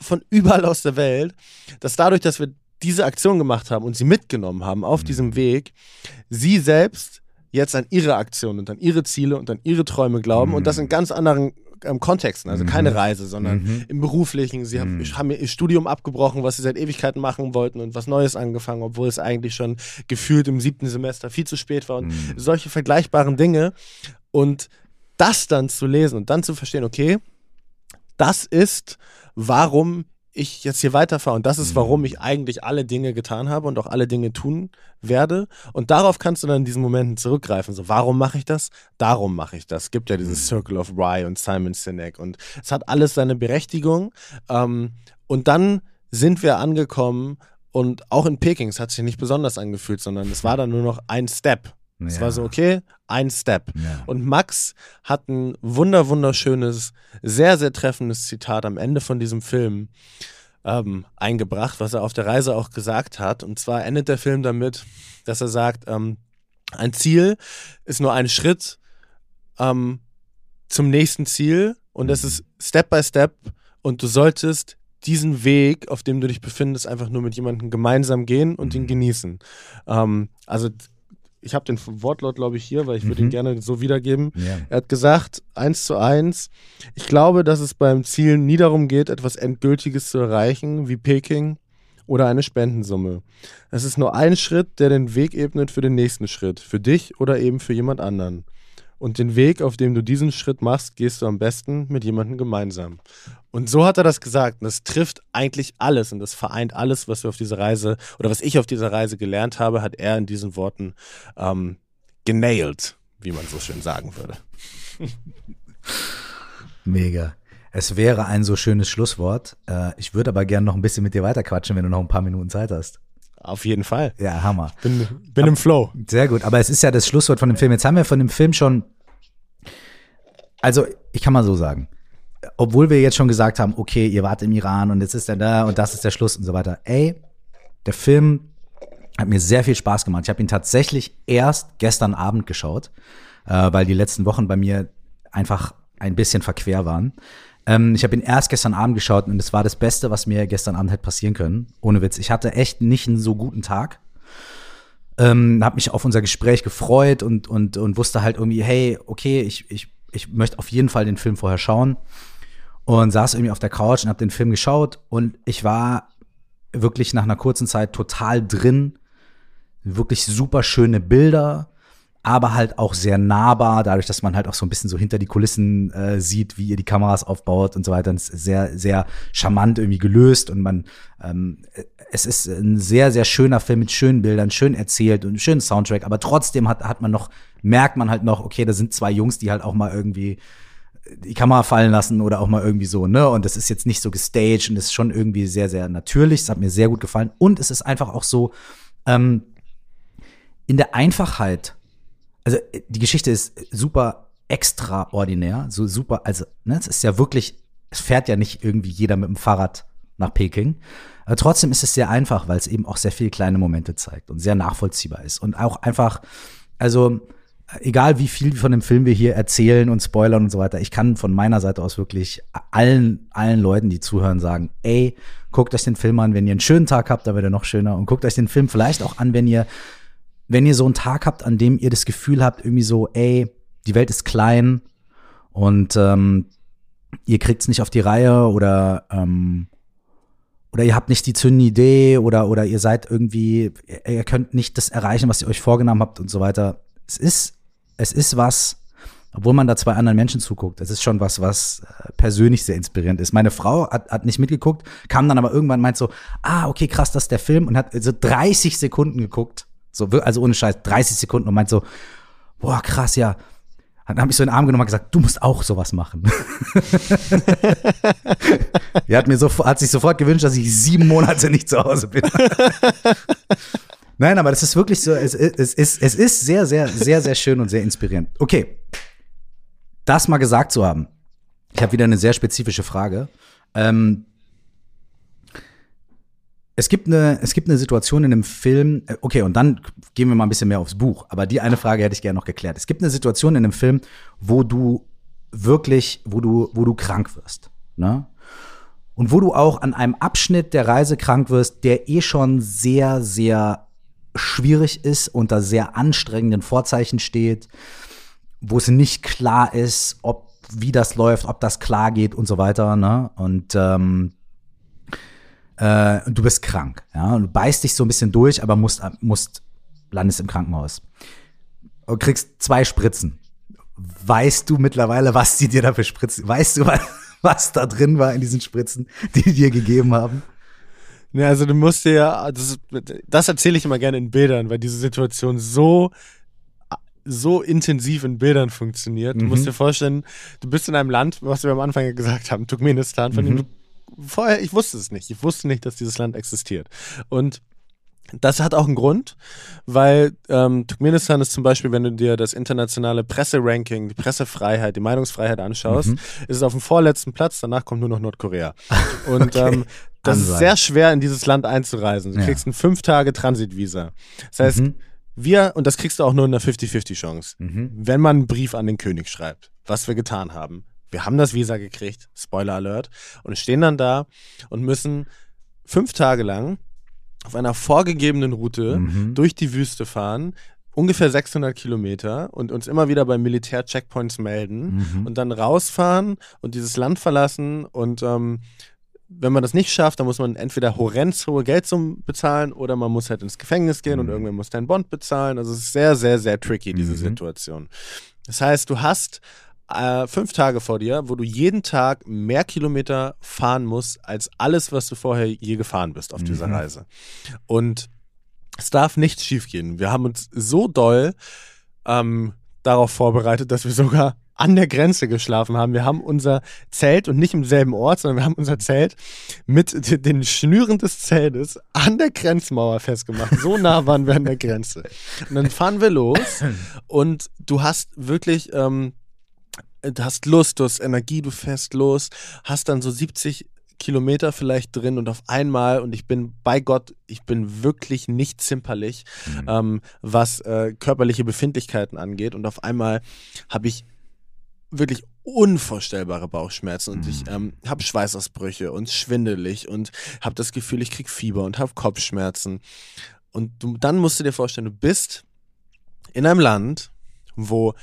von überall aus der Welt, dass dadurch, dass wir diese Aktion gemacht haben und sie mitgenommen haben auf mhm. diesem Weg, sie selbst jetzt an ihre Aktion und an ihre Ziele und an ihre Träume glauben mhm. und das in ganz anderen ähm, Kontexten, also mhm. keine Reise, sondern mhm. im beruflichen. Sie haben, mhm. haben ihr Studium abgebrochen, was sie seit Ewigkeiten machen wollten und was Neues angefangen, obwohl es eigentlich schon gefühlt im siebten Semester viel zu spät war und mhm. solche vergleichbaren Dinge. Und das dann zu lesen und dann zu verstehen, okay, das ist, warum ich jetzt hier weiterfahre. Und das ist, warum ich eigentlich alle Dinge getan habe und auch alle Dinge tun werde. Und darauf kannst du dann in diesen Momenten zurückgreifen. So, warum mache ich das? Darum mache ich das. Es gibt ja dieses mhm. Circle of Rye und Simon Sinek und es hat alles seine Berechtigung. Ähm, und dann sind wir angekommen und auch in Peking, es hat sich nicht besonders angefühlt, sondern es war dann nur noch ein Step. Ja. Es war so, okay, ein Step. Ja. Und Max hat ein wunder, wunderschönes, sehr, sehr treffendes Zitat am Ende von diesem Film ähm, eingebracht, was er auf der Reise auch gesagt hat. Und zwar endet der Film damit, dass er sagt, ähm, ein Ziel ist nur ein Schritt ähm, zum nächsten Ziel und es ist Step by Step und du solltest diesen Weg, auf dem du dich befindest, einfach nur mit jemandem gemeinsam gehen und ihn mhm. genießen. Ähm, also ich habe den Wortlaut, glaube ich, hier, weil ich würde mhm. ihn gerne so wiedergeben. Ja. Er hat gesagt, eins zu eins, ich glaube, dass es beim Zielen nie darum geht, etwas Endgültiges zu erreichen, wie Peking oder eine Spendensumme. Es ist nur ein Schritt, der den Weg ebnet für den nächsten Schritt, für dich oder eben für jemand anderen. Und den Weg, auf dem du diesen Schritt machst, gehst du am besten mit jemandem gemeinsam. Und so hat er das gesagt. Und das trifft eigentlich alles und das vereint alles, was wir auf dieser Reise oder was ich auf dieser Reise gelernt habe, hat er in diesen Worten ähm, genailed, wie man so schön sagen würde. Mega. Es wäre ein so schönes Schlusswort. Äh, ich würde aber gerne noch ein bisschen mit dir weiterquatschen, wenn du noch ein paar Minuten Zeit hast. Auf jeden Fall. Ja, Hammer. Bin, bin Ab, im Flow. Sehr gut. Aber es ist ja das Schlusswort von dem Film. Jetzt haben wir von dem Film schon. Also, ich kann mal so sagen. Obwohl wir jetzt schon gesagt haben, okay, ihr wart im Iran und jetzt ist er da und das ist der Schluss und so weiter. Ey, der Film hat mir sehr viel Spaß gemacht. Ich habe ihn tatsächlich erst gestern Abend geschaut, äh, weil die letzten Wochen bei mir einfach ein bisschen verquer waren. Ähm, ich habe ihn erst gestern Abend geschaut und es war das Beste, was mir gestern Abend hätte passieren können. Ohne Witz. Ich hatte echt nicht einen so guten Tag. Ähm, habe mich auf unser Gespräch gefreut und, und, und wusste halt irgendwie, hey, okay, ich, ich, ich möchte auf jeden Fall den Film vorher schauen. und saß irgendwie auf der Couch und habe den Film geschaut und ich war wirklich nach einer kurzen Zeit total drin. Wirklich super schöne Bilder, aber halt auch sehr nahbar, dadurch, dass man halt auch so ein bisschen so hinter die Kulissen äh, sieht, wie ihr die Kameras aufbaut und so weiter. Und es ist sehr, sehr charmant irgendwie gelöst und man, ähm, es ist ein sehr, sehr schöner Film mit schönen Bildern, schön erzählt und schönen Soundtrack, aber trotzdem hat, hat man noch, merkt man halt noch, okay, da sind zwei Jungs, die halt auch mal irgendwie die Kamera fallen lassen oder auch mal irgendwie so, ne? Und das ist jetzt nicht so gestaged und ist schon irgendwie sehr, sehr natürlich. Es hat mir sehr gut gefallen. Und es ist einfach auch so, ähm, in der Einfachheit, also die Geschichte ist super extraordinär, so super, also, ne, es ist ja wirklich, es fährt ja nicht irgendwie jeder mit dem Fahrrad nach Peking. Aber trotzdem ist es sehr einfach, weil es eben auch sehr viele kleine Momente zeigt und sehr nachvollziehbar ist. Und auch einfach, also egal wie viel von dem Film wir hier erzählen und spoilern und so weiter, ich kann von meiner Seite aus wirklich allen, allen Leuten, die zuhören, sagen, ey, guckt euch den Film an, wenn ihr einen schönen Tag habt, da wird er noch schöner. Und guckt euch den Film vielleicht auch an, wenn ihr, wenn ihr so einen Tag habt, an dem ihr das Gefühl habt, irgendwie so, ey, die Welt ist klein und ähm, ihr kriegt's nicht auf die Reihe oder ähm, oder ihr habt nicht die zündende Idee oder oder ihr seid irgendwie, ihr könnt nicht das erreichen, was ihr euch vorgenommen habt und so weiter. Es ist es ist was, obwohl man da zwei anderen Menschen zuguckt. Es ist schon was, was äh, persönlich sehr inspirierend ist. Meine Frau hat, hat nicht mitgeguckt, kam dann aber irgendwann meint so, ah, okay, krass, das ist der Film und hat so 30 Sekunden geguckt. So, also ohne Scheiß, 30 Sekunden und meint so, boah, krass, ja. Dann habe ich so in den Arm genommen und gesagt, du musst auch sowas machen. er hat mir so, hat sich sofort gewünscht, dass ich sieben Monate nicht zu Hause bin. Nein, aber das ist wirklich so, es, es, es, es ist sehr, sehr, sehr, sehr schön und sehr inspirierend. Okay, das mal gesagt zu haben. Ich habe wieder eine sehr spezifische Frage. Ähm, es gibt eine, es gibt eine Situation in einem Film, äh, okay, und dann gehen wir mal ein bisschen mehr aufs Buch, aber die eine Frage hätte ich gerne noch geklärt. Es gibt eine Situation in einem Film, wo du wirklich, wo du, wo du krank wirst, ne? Und wo du auch an einem Abschnitt der Reise krank wirst, der eh schon sehr, sehr schwierig ist, unter sehr anstrengenden Vorzeichen steht, wo es nicht klar ist, ob wie das läuft, ob das klar geht und so weiter. Ne? Und ähm, äh, du bist krank, ja, und du beißt dich so ein bisschen durch, aber musst, musst landest im Krankenhaus und kriegst zwei Spritzen. Weißt du mittlerweile, was die dir dafür spritzen? Weißt du, was, was da drin war in diesen Spritzen, die die dir gegeben haben? Ja, also du musst dir ja, das, das erzähle ich immer gerne in Bildern, weil diese Situation so so intensiv in Bildern funktioniert. Du musst mhm. dir vorstellen, du bist in einem Land, was wir am Anfang gesagt haben, Turkmenistan, von mhm. dem du vorher, ich wusste es nicht. Ich wusste nicht, dass dieses Land existiert. Und das hat auch einen Grund, weil ähm, Turkmenistan ist zum Beispiel, wenn du dir das internationale Presseranking, die Pressefreiheit, die Meinungsfreiheit anschaust, mhm. ist es auf dem vorletzten Platz, danach kommt nur noch Nordkorea. Und okay. ähm, das ist sehr schwer, in dieses Land einzureisen. Du ja. kriegst ein fünf Tage Transitvisa. Das heißt, mhm. wir, und das kriegst du auch nur in einer 50-50-Chance, mhm. wenn man einen Brief an den König schreibt, was wir getan haben. Wir haben das Visa gekriegt, Spoiler Alert, und stehen dann da und müssen fünf Tage lang auf einer vorgegebenen Route mhm. durch die Wüste fahren, ungefähr 600 Kilometer und uns immer wieder bei Militär-Checkpoints melden mhm. und dann rausfahren und dieses Land verlassen und ähm, wenn man das nicht schafft, dann muss man entweder horrend hohe Geldsummen bezahlen oder man muss halt ins Gefängnis gehen mhm. und irgendwer muss deinen Bond bezahlen. Also es ist sehr, sehr, sehr tricky, diese mhm. Situation. Das heißt, du hast äh, fünf Tage vor dir, wo du jeden Tag mehr Kilometer fahren musst als alles, was du vorher je gefahren bist auf mhm. dieser Reise. Und es darf nichts schiefgehen. Wir haben uns so doll ähm, darauf vorbereitet, dass wir sogar an der Grenze geschlafen haben. Wir haben unser Zelt und nicht im selben Ort, sondern wir haben unser Zelt mit den Schnüren des Zeltes an der Grenzmauer festgemacht. So nah waren wir an der Grenze. Und dann fahren wir los und du hast wirklich ähm, du hast Lust, du hast Energie, du fährst los, hast dann so 70 Kilometer vielleicht drin und auf einmal, und ich bin bei Gott, ich bin wirklich nicht zimperlich, mhm. ähm, was äh, körperliche Befindlichkeiten angeht. Und auf einmal habe ich wirklich unvorstellbare Bauchschmerzen und mhm. ich ähm, habe Schweißausbrüche und schwindelig und habe das Gefühl, ich kriege Fieber und habe Kopfschmerzen. Und du, dann musst du dir vorstellen, du bist in einem Land, wo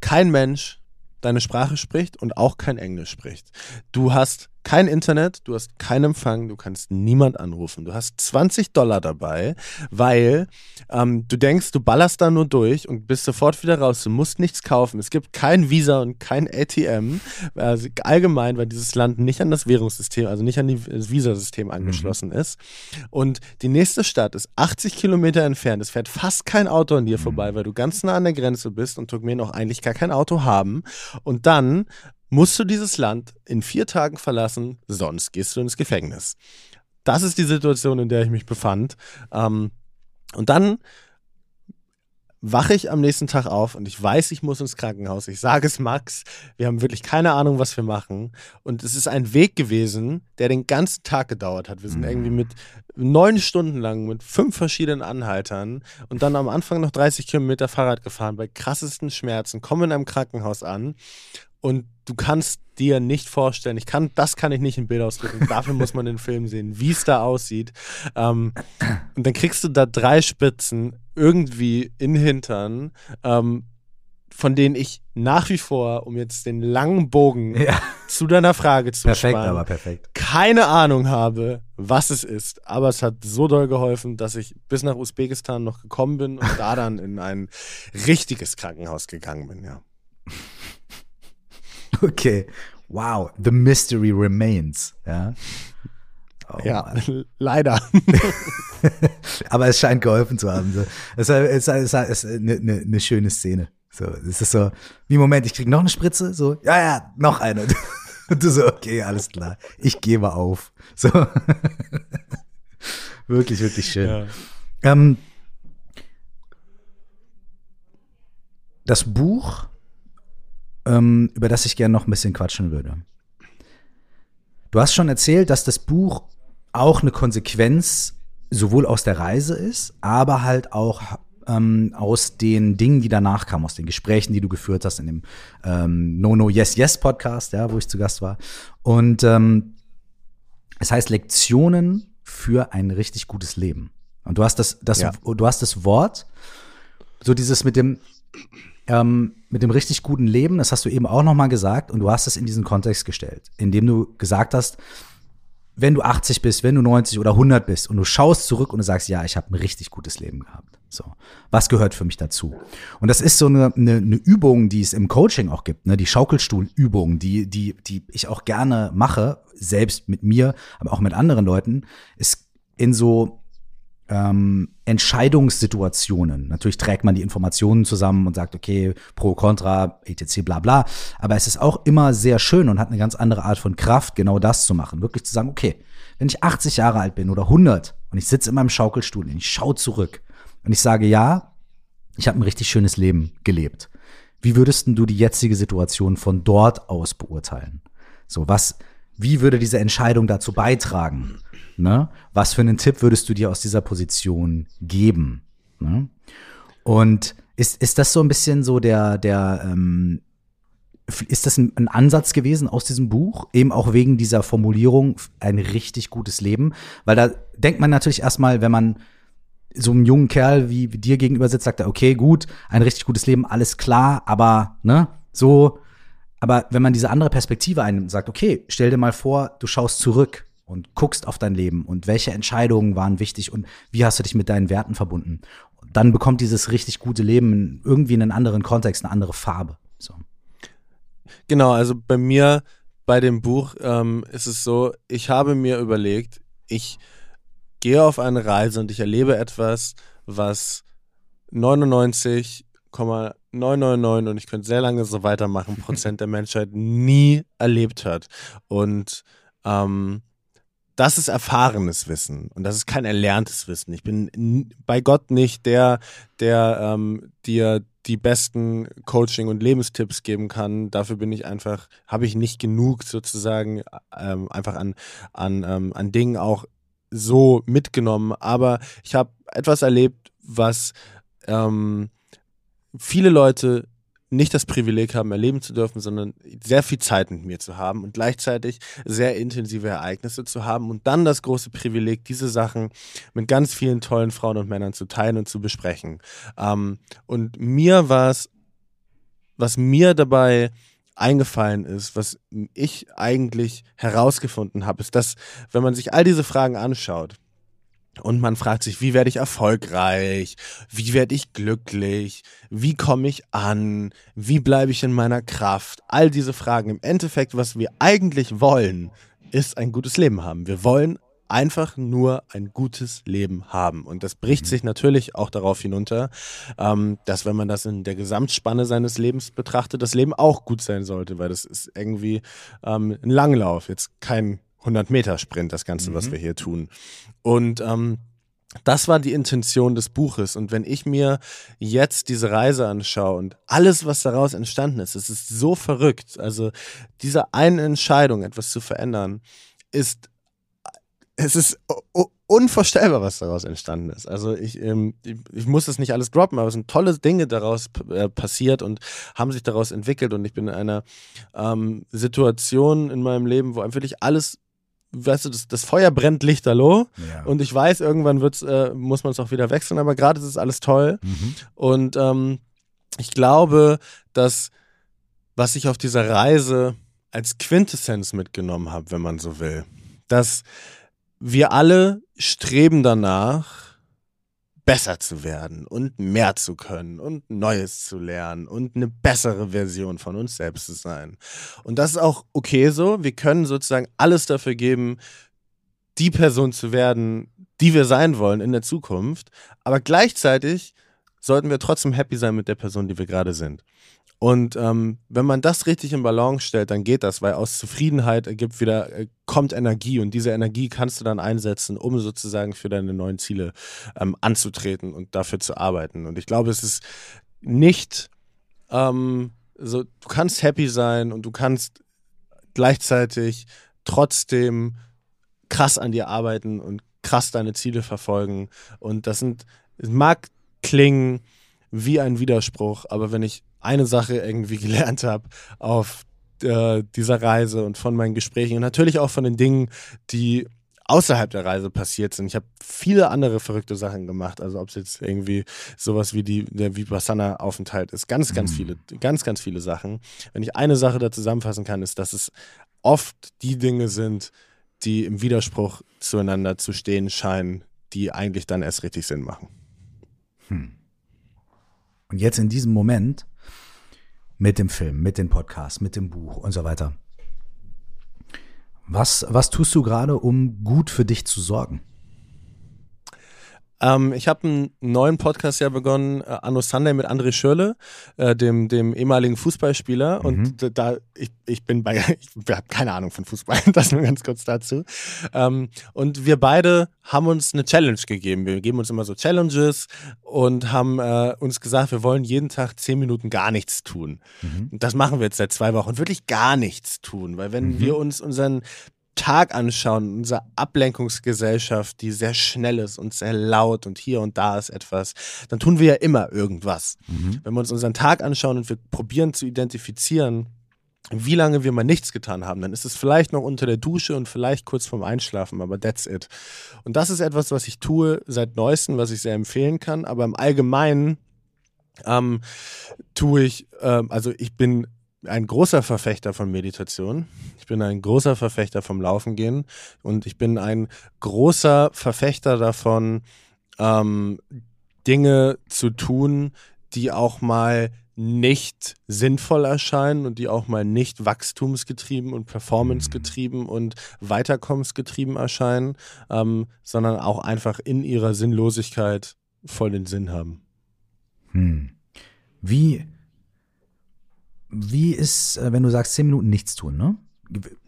kein Mensch deine Sprache spricht und auch kein Englisch spricht. Du hast kein Internet, du hast keinen Empfang, du kannst niemand anrufen. Du hast 20 Dollar dabei, weil ähm, du denkst, du ballerst da nur durch und bist sofort wieder raus. Du musst nichts kaufen. Es gibt kein Visa und kein ATM. Also allgemein, weil dieses Land nicht an das Währungssystem, also nicht an das Visasystem mhm. angeschlossen mhm. ist. Und die nächste Stadt ist 80 Kilometer entfernt. Es fährt fast kein Auto an dir mhm. vorbei, weil du ganz nah an der Grenze bist und Turkmenen auch eigentlich gar kein Auto haben. Und dann musst du dieses Land in vier Tagen verlassen, sonst gehst du ins Gefängnis. Das ist die Situation, in der ich mich befand. Ähm, und dann wache ich am nächsten Tag auf und ich weiß, ich muss ins Krankenhaus. Ich sage es Max, wir haben wirklich keine Ahnung, was wir machen. Und es ist ein Weg gewesen, der den ganzen Tag gedauert hat. Wir sind mhm. irgendwie mit neun Stunden lang mit fünf verschiedenen Anhaltern und dann am Anfang noch 30 Kilometer Fahrrad gefahren bei krassesten Schmerzen, kommen in einem Krankenhaus an und du kannst dir nicht vorstellen, ich kann, das kann ich nicht in Bild ausdrücken, dafür muss man den Film sehen, wie es da aussieht. Ähm, und dann kriegst du da drei Spitzen irgendwie in Hintern, ähm, von denen ich nach wie vor, um jetzt den langen Bogen ja. zu deiner Frage zu perfekt, sparen, aber perfekt. keine Ahnung habe, was es ist. Aber es hat so doll geholfen, dass ich bis nach Usbekistan noch gekommen bin und da dann in ein richtiges Krankenhaus gegangen bin, ja. Okay. Wow. The mystery remains. Ja. Oh, ja, leider. Aber es scheint geholfen zu haben. So. Es ist, eine, eine, eine schöne Szene. So, es ist so, wie Moment, ich krieg noch eine Spritze, so, ja, ja, noch eine. Und du so, okay, alles klar, ich gebe auf. So. wirklich, wirklich schön. Ja. Ähm, das Buch ähm, über das ich gerne noch ein bisschen quatschen würde. Du hast schon erzählt, dass das Buch auch eine Konsequenz sowohl aus der Reise ist, aber halt auch ähm, aus den Dingen, die danach kamen, aus den Gesprächen, die du geführt hast in dem ähm, No No Yes Yes Podcast, ja, wo ich zu Gast war. Und ähm, es heißt Lektionen für ein richtig gutes Leben. Und du hast das, das ja. du hast das Wort, so dieses mit dem ähm, mit dem richtig guten Leben, das hast du eben auch nochmal gesagt und du hast es in diesen Kontext gestellt, indem du gesagt hast, wenn du 80 bist, wenn du 90 oder 100 bist und du schaust zurück und du sagst, ja, ich habe ein richtig gutes Leben gehabt. So, was gehört für mich dazu? Und das ist so eine, eine, eine Übung, die es im Coaching auch gibt, ne? die Schaukelstuhlübung, die, die, die ich auch gerne mache, selbst mit mir, aber auch mit anderen Leuten, ist in so ähm, Entscheidungssituationen. Natürlich trägt man die Informationen zusammen und sagt, okay, pro, contra, etc., bla bla. Aber es ist auch immer sehr schön und hat eine ganz andere Art von Kraft, genau das zu machen. Wirklich zu sagen, okay, wenn ich 80 Jahre alt bin oder 100 und ich sitze in meinem Schaukelstuhl und ich schaue zurück und ich sage, ja, ich habe ein richtig schönes Leben gelebt. Wie würdest du die jetzige Situation von dort aus beurteilen? So, was, wie würde diese Entscheidung dazu beitragen? Ne? Was für einen Tipp würdest du dir aus dieser Position geben? Ne? Und ist, ist das so ein bisschen so der, der, ähm, ist das ein, ein, Ansatz gewesen aus diesem Buch? Eben auch wegen dieser Formulierung, ein richtig gutes Leben? Weil da denkt man natürlich erstmal, wenn man so einem jungen Kerl wie, dir gegenüber sitzt, sagt er, okay, gut, ein richtig gutes Leben, alles klar, aber, ne, so, aber wenn man diese andere Perspektive einnimmt und sagt, okay, stell dir mal vor, du schaust zurück und guckst auf dein Leben und welche Entscheidungen waren wichtig und wie hast du dich mit deinen Werten verbunden. Dann bekommt dieses richtig gute Leben irgendwie in einen anderen Kontext, eine andere Farbe. So. Genau, also bei mir bei dem Buch ähm, ist es so, ich habe mir überlegt, ich gehe auf eine Reise und ich erlebe etwas, was 99,999 und ich könnte sehr lange so weitermachen, Prozent der Menschheit nie erlebt hat. Und ähm, das ist erfahrenes Wissen und das ist kein erlerntes Wissen. Ich bin bei Gott nicht der, der ähm, dir die besten Coaching- und Lebenstipps geben kann. Dafür bin ich einfach, habe ich nicht genug sozusagen ähm, einfach an, an, ähm, an Dingen auch so mitgenommen. Aber ich habe etwas erlebt, was ähm, viele Leute nicht das Privileg haben, erleben zu dürfen, sondern sehr viel Zeit mit mir zu haben und gleichzeitig sehr intensive Ereignisse zu haben und dann das große Privileg, diese Sachen mit ganz vielen tollen Frauen und Männern zu teilen und zu besprechen. Ähm, und mir war es, was mir dabei eingefallen ist, was ich eigentlich herausgefunden habe, ist, dass wenn man sich all diese Fragen anschaut, und man fragt sich, wie werde ich erfolgreich? Wie werde ich glücklich? Wie komme ich an? Wie bleibe ich in meiner Kraft? All diese Fragen. Im Endeffekt, was wir eigentlich wollen, ist ein gutes Leben haben. Wir wollen einfach nur ein gutes Leben haben. Und das bricht mhm. sich natürlich auch darauf hinunter, ähm, dass wenn man das in der Gesamtspanne seines Lebens betrachtet, das Leben auch gut sein sollte, weil das ist irgendwie ähm, ein Langlauf, jetzt kein 100-Meter-Sprint, das Ganze, mhm. was wir hier tun. Und ähm, das war die Intention des Buches. Und wenn ich mir jetzt diese Reise anschaue und alles, was daraus entstanden ist, es ist so verrückt. Also diese eine Entscheidung, etwas zu verändern, ist es ist unvorstellbar, was daraus entstanden ist. Also ich, ähm, ich, ich, muss das nicht alles droppen, aber es sind tolle Dinge daraus äh, passiert und haben sich daraus entwickelt und ich bin in einer ähm, Situation in meinem Leben, wo einfach alles weißt du, das, das Feuer brennt lichterloh ja. und ich weiß, irgendwann wird's, äh, muss man es auch wieder wechseln, aber gerade ist es alles toll. Mhm. Und ähm, ich glaube, dass was ich auf dieser Reise als Quintessenz mitgenommen habe, wenn man so will, dass wir alle streben danach, besser zu werden und mehr zu können und Neues zu lernen und eine bessere Version von uns selbst zu sein. Und das ist auch okay so. Wir können sozusagen alles dafür geben, die Person zu werden, die wir sein wollen in der Zukunft. Aber gleichzeitig sollten wir trotzdem happy sein mit der Person, die wir gerade sind. Und ähm, wenn man das richtig in Balance stellt, dann geht das, weil aus Zufriedenheit ergibt wieder, äh, kommt Energie und diese Energie kannst du dann einsetzen, um sozusagen für deine neuen Ziele ähm, anzutreten und dafür zu arbeiten. Und ich glaube, es ist nicht ähm, so, du kannst happy sein und du kannst gleichzeitig trotzdem krass an dir arbeiten und krass deine Ziele verfolgen. Und das sind, es mag klingen wie ein Widerspruch, aber wenn ich eine Sache irgendwie gelernt habe auf äh, dieser Reise und von meinen Gesprächen und natürlich auch von den Dingen, die außerhalb der Reise passiert sind. Ich habe viele andere verrückte Sachen gemacht. Also ob es jetzt irgendwie sowas wie die, der Vipassana-Aufenthalt ist. Ganz, ganz mhm. viele, ganz, ganz viele Sachen. Wenn ich eine Sache da zusammenfassen kann, ist, dass es oft die Dinge sind, die im Widerspruch zueinander zu stehen scheinen, die eigentlich dann erst richtig Sinn machen. Hm. Und jetzt in diesem Moment mit dem Film, mit dem Podcast, mit dem Buch und so weiter. Was, was tust du gerade, um gut für dich zu sorgen? Ähm, ich habe einen neuen Podcast ja begonnen, äh, Anno Sunday mit André Schürle, äh, dem, dem ehemaligen Fußballspieler. Mhm. Und da, ich, ich bin bei, ich habe keine Ahnung von Fußball, das nur ganz kurz dazu. Ähm, und wir beide haben uns eine Challenge gegeben. Wir geben uns immer so Challenges und haben äh, uns gesagt, wir wollen jeden Tag zehn Minuten gar nichts tun. Mhm. Und das machen wir jetzt seit zwei Wochen. Wirklich gar nichts tun, weil wenn mhm. wir uns unseren Tag anschauen, unsere Ablenkungsgesellschaft, die sehr schnell ist und sehr laut und hier und da ist etwas, dann tun wir ja immer irgendwas. Mhm. Wenn wir uns unseren Tag anschauen und wir probieren zu identifizieren, wie lange wir mal nichts getan haben, dann ist es vielleicht noch unter der Dusche und vielleicht kurz vorm Einschlafen, aber that's it. Und das ist etwas, was ich tue seit neuestem, was ich sehr empfehlen kann, aber im Allgemeinen ähm, tue ich, äh, also ich bin ein großer Verfechter von Meditation. Ich bin ein großer Verfechter vom Laufen gehen und ich bin ein großer Verfechter davon, ähm, Dinge zu tun, die auch mal nicht sinnvoll erscheinen und die auch mal nicht wachstumsgetrieben und performancegetrieben und weiterkommensgetrieben erscheinen, ähm, sondern auch einfach in ihrer Sinnlosigkeit voll den Sinn haben. Hm. Wie wie ist, äh, wenn du sagst, zehn Minuten nichts tun, ne?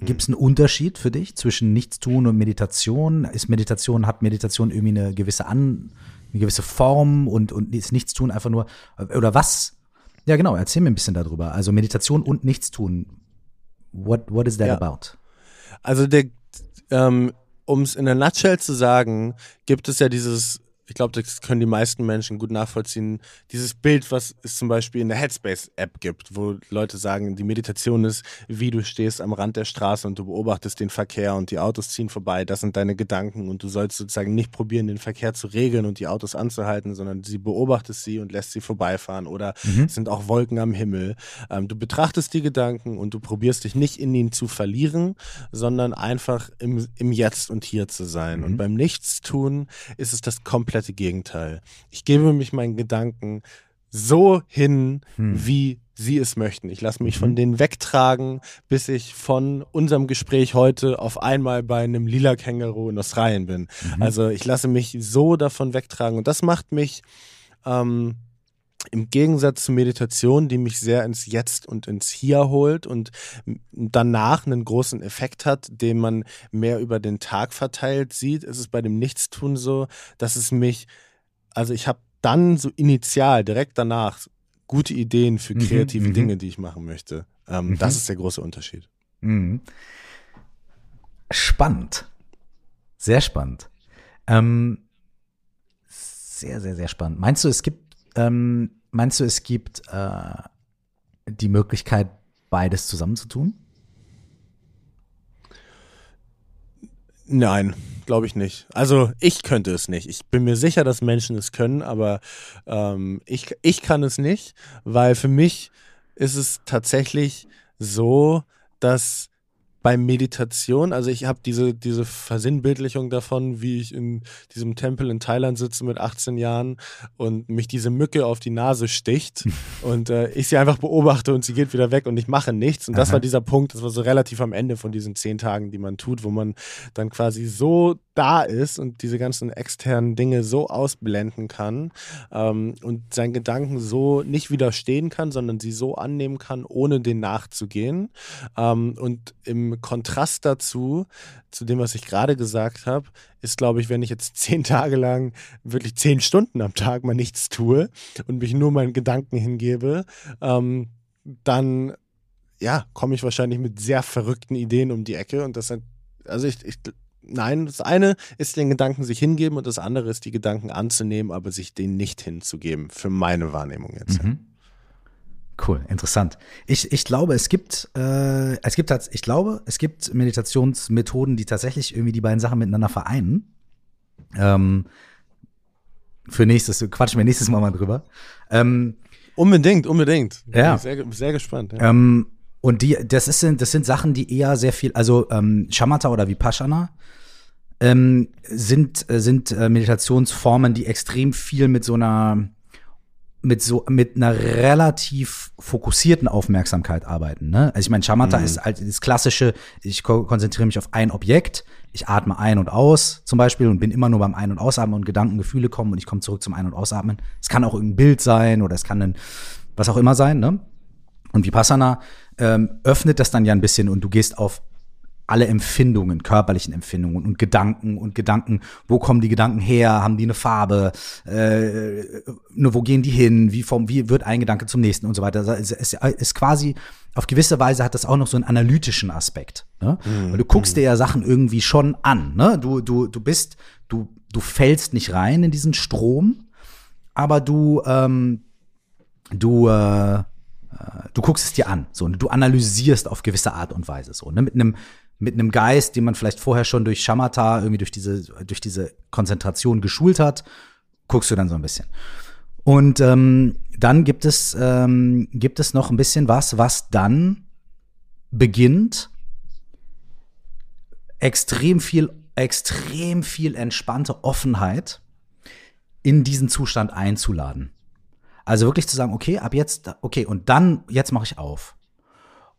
Gibt es einen Unterschied für dich zwischen Nichtstun und Meditation? Ist Meditation, hat Meditation irgendwie eine gewisse An, eine gewisse Form und, und ist Nichtstun einfach nur, oder was? Ja, genau, erzähl mir ein bisschen darüber. Also Meditation und Nichtstun. What, what is that ja. about? Also der, ähm, um es in der Nutshell zu sagen, gibt es ja dieses ich glaube, das können die meisten Menschen gut nachvollziehen. Dieses Bild, was es zum Beispiel in der Headspace-App gibt, wo Leute sagen, die Meditation ist, wie du stehst am Rand der Straße und du beobachtest den Verkehr und die Autos ziehen vorbei. Das sind deine Gedanken und du sollst sozusagen nicht probieren, den Verkehr zu regeln und die Autos anzuhalten, sondern sie beobachtest sie und lässt sie vorbeifahren. Oder mhm. es sind auch Wolken am Himmel. Ähm, du betrachtest die Gedanken und du probierst dich nicht in ihnen zu verlieren, sondern einfach im, im Jetzt und Hier zu sein. Mhm. Und beim Nichtstun ist es das komplette Gegenteil. Ich gebe mich meinen Gedanken so hin, hm. wie sie es möchten. Ich lasse mich mhm. von denen wegtragen, bis ich von unserem Gespräch heute auf einmal bei einem lila Känguru in Australien bin. Mhm. Also ich lasse mich so davon wegtragen und das macht mich ähm, im Gegensatz zur Meditation, die mich sehr ins Jetzt und ins Hier holt und danach einen großen Effekt hat, den man mehr über den Tag verteilt sieht, ist es bei dem Nichtstun so, dass es mich, also ich habe dann so initial, direkt danach, gute Ideen für mhm, kreative mhm, Dinge, die ich machen möchte. Ähm, mhm. Das ist der große Unterschied. Mhm. Spannend. Sehr spannend. Ähm, sehr, sehr, sehr spannend. Meinst du, es gibt ähm, meinst du, es gibt äh, die Möglichkeit, beides zusammenzutun? Nein, glaube ich nicht. Also ich könnte es nicht. Ich bin mir sicher, dass Menschen es können, aber ähm, ich, ich kann es nicht, weil für mich ist es tatsächlich so, dass bei Meditation, also ich habe diese, diese Versinnbildlichung davon, wie ich in diesem Tempel in Thailand sitze mit 18 Jahren und mich diese Mücke auf die Nase sticht und äh, ich sie einfach beobachte und sie geht wieder weg und ich mache nichts. Und das Aha. war dieser Punkt, das war so relativ am Ende von diesen zehn Tagen, die man tut, wo man dann quasi so da ist und diese ganzen externen Dinge so ausblenden kann ähm, und seinen Gedanken so nicht widerstehen kann, sondern sie so annehmen kann, ohne den nachzugehen. Ähm, und im Kontrast dazu, zu dem, was ich gerade gesagt habe, ist, glaube ich, wenn ich jetzt zehn Tage lang wirklich zehn Stunden am Tag mal nichts tue und mich nur meinen Gedanken hingebe, ähm, dann ja, komme ich wahrscheinlich mit sehr verrückten Ideen um die Ecke und das sind also ich, ich, nein, das eine ist den Gedanken sich hingeben und das andere ist die Gedanken anzunehmen, aber sich denen nicht hinzugeben, für meine Wahrnehmung jetzt. Mhm. Cool, interessant. Ich, ich glaube, es gibt, äh, es gibt, ich glaube, es gibt Meditationsmethoden, die tatsächlich irgendwie die beiden Sachen miteinander vereinen. Ähm, für nächstes, quatschen wir nächstes Mal mal drüber. Ähm, unbedingt, unbedingt. Ja. Sehr, sehr gespannt. Ja. Ähm, und die, das, ist, das sind Sachen, die eher sehr viel, also ähm, Shamatha oder Vipassana ähm, sind, äh, sind äh, Meditationsformen, die extrem viel mit so einer mit so mit einer relativ fokussierten Aufmerksamkeit arbeiten. Ne? Also ich meine, Shamatha mhm. ist halt das klassische, ich ko konzentriere mich auf ein Objekt, ich atme ein und aus zum Beispiel und bin immer nur beim Ein- und Ausatmen und Gedanken, Gefühle kommen und ich komme zurück zum Ein- und Ausatmen. Es kann auch irgendein Bild sein oder es kann ein, was auch immer sein. Ne? Und Vipassana ähm, öffnet das dann ja ein bisschen und du gehst auf alle Empfindungen, körperlichen Empfindungen und Gedanken und Gedanken, wo kommen die Gedanken her, haben die eine Farbe, äh, nur wo gehen die hin, wie, vom, wie wird ein Gedanke zum nächsten und so weiter. Es ist, ist quasi, auf gewisse Weise hat das auch noch so einen analytischen Aspekt. Ne? Mhm. Weil du guckst dir ja Sachen irgendwie schon an. Ne? Du, du, du bist, du, du fällst nicht rein in diesen Strom, aber du, ähm, du, äh, du guckst es dir an, so, und du analysierst auf gewisse Art und Weise, so, ne, mit einem, mit einem Geist, den man vielleicht vorher schon durch Shamatha, irgendwie durch diese, durch diese Konzentration geschult hat, guckst du dann so ein bisschen. Und ähm, dann gibt es, ähm, gibt es noch ein bisschen was, was dann beginnt, extrem viel, extrem viel entspannte Offenheit in diesen Zustand einzuladen. Also wirklich zu sagen, okay, ab jetzt, okay, und dann, jetzt mache ich auf.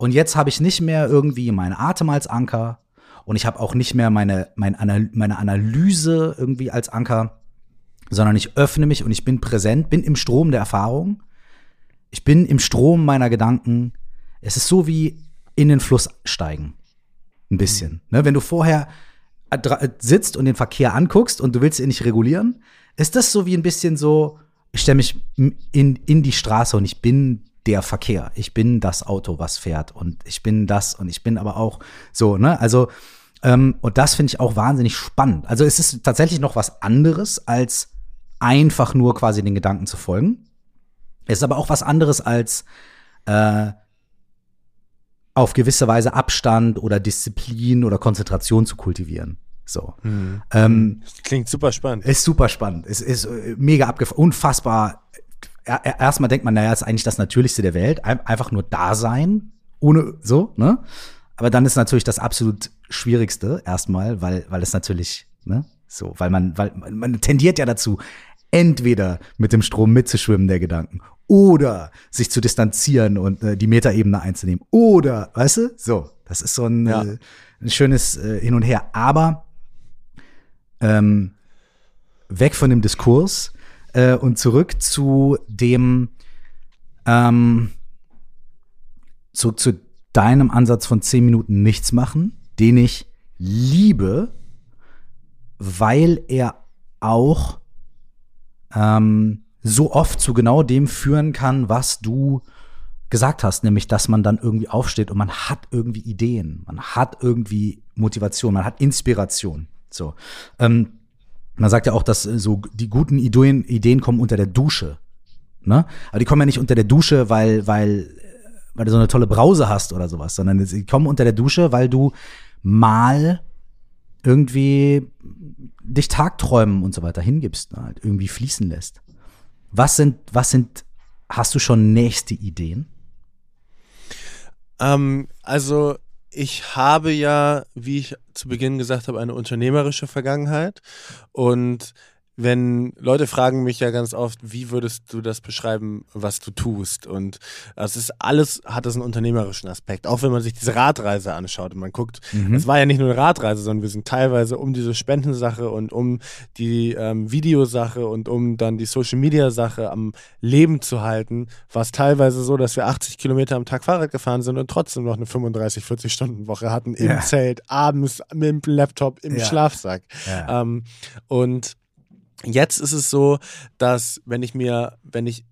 Und jetzt habe ich nicht mehr irgendwie meinen Atem als Anker und ich habe auch nicht mehr meine, meine, meine Analyse irgendwie als Anker, sondern ich öffne mich und ich bin präsent, bin im Strom der Erfahrung. Ich bin im Strom meiner Gedanken. Es ist so wie in den Fluss steigen. Ein bisschen. Mhm. Ne? Wenn du vorher sitzt und den Verkehr anguckst und du willst ihn nicht regulieren, ist das so wie ein bisschen so, ich stelle mich in, in die Straße und ich bin der Verkehr. Ich bin das Auto, was fährt und ich bin das und ich bin aber auch so, ne? Also, ähm, und das finde ich auch wahnsinnig spannend. Also es ist tatsächlich noch was anderes als einfach nur quasi den Gedanken zu folgen. Es ist aber auch was anderes als äh, auf gewisse Weise Abstand oder Disziplin oder Konzentration zu kultivieren. So. Mhm. Ähm, Klingt super spannend. ist super spannend. Es ist äh, mega abgefahren, unfassbar. Er, er, erstmal denkt man, naja, ist eigentlich das Natürlichste der Welt. Ein, einfach nur da sein, ohne so, ne? Aber dann ist natürlich das absolut Schwierigste erstmal, weil, weil es natürlich, ne? So, weil man, weil man, man tendiert ja dazu, entweder mit dem Strom mitzuschwimmen der Gedanken oder sich zu distanzieren und äh, die Metaebene einzunehmen oder, weißt du, so, das ist so ein, Ja. äh, ein schönes äh, Hin und Her. Aber ähm, weg von dem Diskurs äh, und zurück zu dem, ähm, zurück zu deinem Ansatz von zehn Minuten nichts machen, den ich liebe, weil er auch ähm, so oft zu genau dem führen kann, was du gesagt hast, nämlich dass man dann irgendwie aufsteht und man hat irgendwie Ideen, man hat irgendwie Motivation, man hat Inspiration. So, ähm, man sagt ja auch, dass äh, so die guten Ideen, Ideen kommen unter der Dusche, ne? Aber die kommen ja nicht unter der Dusche, weil weil weil du so eine tolle Brause hast oder sowas, sondern sie kommen unter der Dusche, weil du mal irgendwie dich Tagträumen und so weiter hingibst, ne? halt irgendwie fließen lässt. Was sind, was sind, hast du schon nächste Ideen? Ähm, also ich habe ja, wie ich zu Beginn gesagt habe, eine unternehmerische Vergangenheit. Und wenn Leute fragen mich ja ganz oft, wie würdest du das beschreiben, was du tust? Und es ist alles, hat es einen unternehmerischen Aspekt. Auch wenn man sich diese Radreise anschaut und man guckt, es war ja nicht nur eine Radreise, sondern wir sind teilweise um diese Spendensache und um die ähm, Videosache und um dann die Social Media Sache am Leben zu halten, war es teilweise so, dass wir 80 Kilometer am Tag Fahrrad gefahren sind und trotzdem noch eine 35, 40 Stunden Woche hatten im Ja. Zelt, abends mit dem Laptop im Ja. Schlafsack. Ja. Ähm, und jetzt ist es so, dass wenn ich mir, wenn ich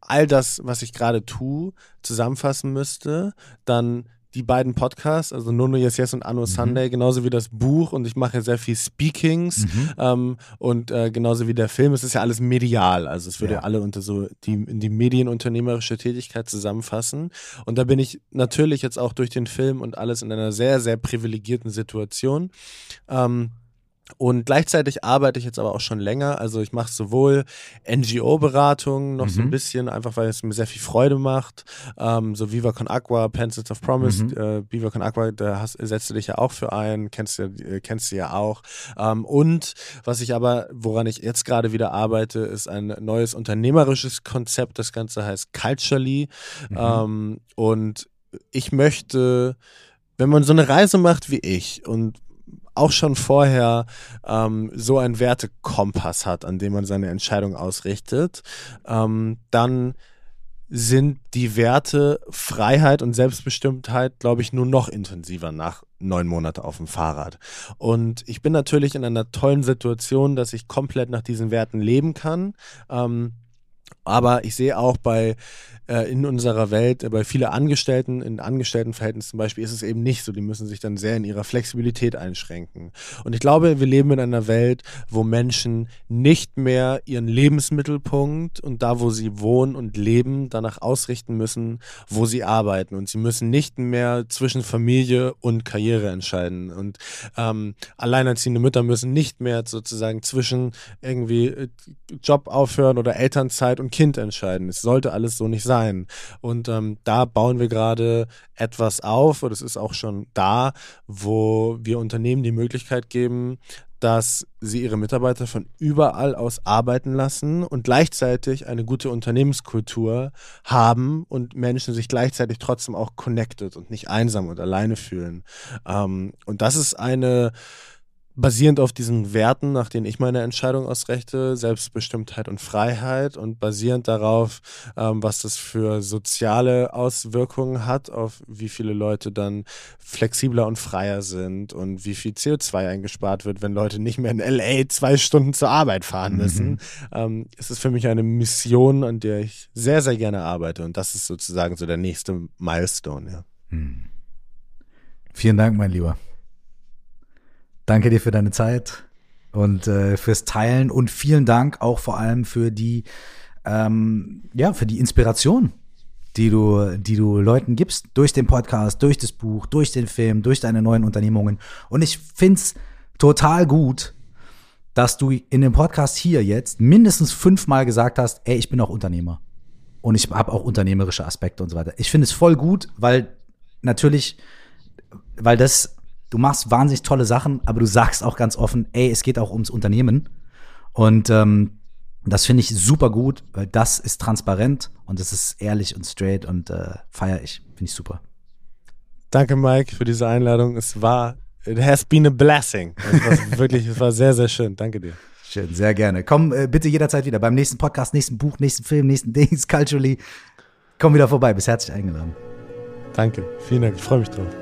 all das, was ich gerade tue, zusammenfassen müsste, dann die beiden Podcasts, also Nono Yes Yes und Anno Sunday, genauso wie das Buch und ich mache sehr viel Speakings ähm, und äh, genauso wie der Film, es ist ja alles medial, also es würde Ja. alle unter so die, in die medienunternehmerische Tätigkeit zusammenfassen und da bin ich natürlich jetzt auch durch den Film und alles in einer sehr, sehr privilegierten Situation. Ähm, und gleichzeitig arbeite ich jetzt aber auch schon länger. Also ich mache sowohl NGO-Beratungen noch so ein Mhm. bisschen, einfach weil es mir sehr viel Freude macht. Ähm, so Viva Con Aqua, Pencils of Promise, Mhm. äh, Viva Con Aqua, da hast, setzt du dich ja auch für ein, kennst du, äh, kennst du ja auch. Ähm, und was ich aber, woran ich jetzt gerade wieder arbeite, ist ein neues unternehmerisches Konzept. Das Ganze heißt Culturally. Ähm, und ich möchte, wenn man so eine Reise macht wie ich und auch schon vorher ähm, so einen Wertekompass hat, an dem man seine Entscheidung ausrichtet, ähm, dann sind die Werte Freiheit und Selbstbestimmtheit, glaube ich, nur noch intensiver nach neun Monate auf dem Fahrrad. Und ich bin natürlich in einer tollen Situation, dass ich komplett nach diesen Werten leben kann. Ähm, aber ich sehe auch bei äh, in unserer Welt, äh, bei vielen Angestellten, in Angestelltenverhältnissen zum Beispiel, ist es eben nicht so. Die müssen sich dann sehr in ihrer Flexibilität einschränken. Und ich glaube, wir leben in einer Welt, wo Menschen nicht mehr ihren Lebensmittelpunkt und da, wo sie wohnen und leben, danach ausrichten müssen, wo sie arbeiten. Und sie müssen nicht mehr zwischen Familie und Karriere entscheiden. Und ähm, alleinerziehende Mütter müssen nicht mehr sozusagen zwischen irgendwie äh, Job aufhören oder Elternzeit und Kind entscheiden. Es sollte alles so nicht sein. Und ähm, da bauen wir gerade etwas auf, oder es ist auch schon da, wo wir Unternehmen die Möglichkeit geben, dass sie ihre Mitarbeiter von überall aus arbeiten lassen und gleichzeitig eine gute Unternehmenskultur haben und Menschen sich gleichzeitig trotzdem auch connected und nicht einsam und alleine fühlen. Ähm, und das ist eine basierend auf diesen Werten, nach denen ich meine Entscheidung ausrichte, Selbstbestimmtheit und Freiheit und basierend darauf, ähm, was das für soziale Auswirkungen hat, auf wie viele Leute dann flexibler und freier sind und wie viel CO2 eingespart wird, wenn Leute nicht mehr in LA zwei Stunden zur Arbeit fahren müssen. Ähm, es ist für mich eine Mission, an der ich sehr, sehr gerne arbeite und das ist sozusagen so der nächste Milestone, ja. Vielen Dank, mein Lieber. Danke dir für deine Zeit. und äh, fürs Teilen und vielen Dank auch vor allem für die, ähm, ja, für die Inspiration, die du, die du Leuten gibst durch den Podcast, durch das Buch, durch den Film, durch deine neuen Unternehmungen. Und ich find's total gut, dass du in dem Podcast hier jetzt mindestens fünfmal gesagt hast, ey, ich bin auch Unternehmer. Und ich habe auch unternehmerische Aspekte und so weiter. Ich finde es voll gut, weil natürlich, weil das, du machst wahnsinnig tolle Sachen, aber du sagst auch ganz offen, ey, es geht auch ums Unternehmen. Und ähm, das finde ich super gut, weil das ist transparent und das ist ehrlich und straight und äh, feiere ich. Finde ich super. Danke, Mike, für diese Einladung. Es war, it has been a blessing. Es war wirklich, es war sehr, sehr schön. Danke dir. Schön, sehr gerne. Komm äh, bitte jederzeit wieder beim nächsten Podcast, nächsten Buch, nächsten Film, nächsten Dings, Culturally. Komm wieder vorbei, bist herzlich eingeladen. Danke, vielen Dank, ich freue mich drauf.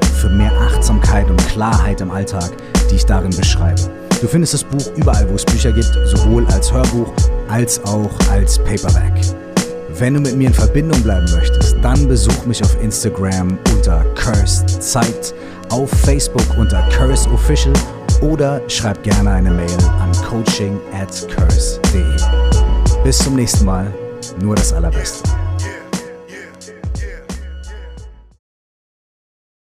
für mehr Achtsamkeit und Klarheit im Alltag, die ich darin beschreibe. Du findest das Buch überall, wo es Bücher gibt, sowohl als Hörbuch als auch als Paperback. Wenn du mit mir in Verbindung bleiben möchtest, dann besuch mich auf Instagram unter Cursed Zeit, auf Facebook unter Curse Official oder schreib gerne eine Mail an coaching at curse.de. Bis zum nächsten Mal, nur das Allerbeste.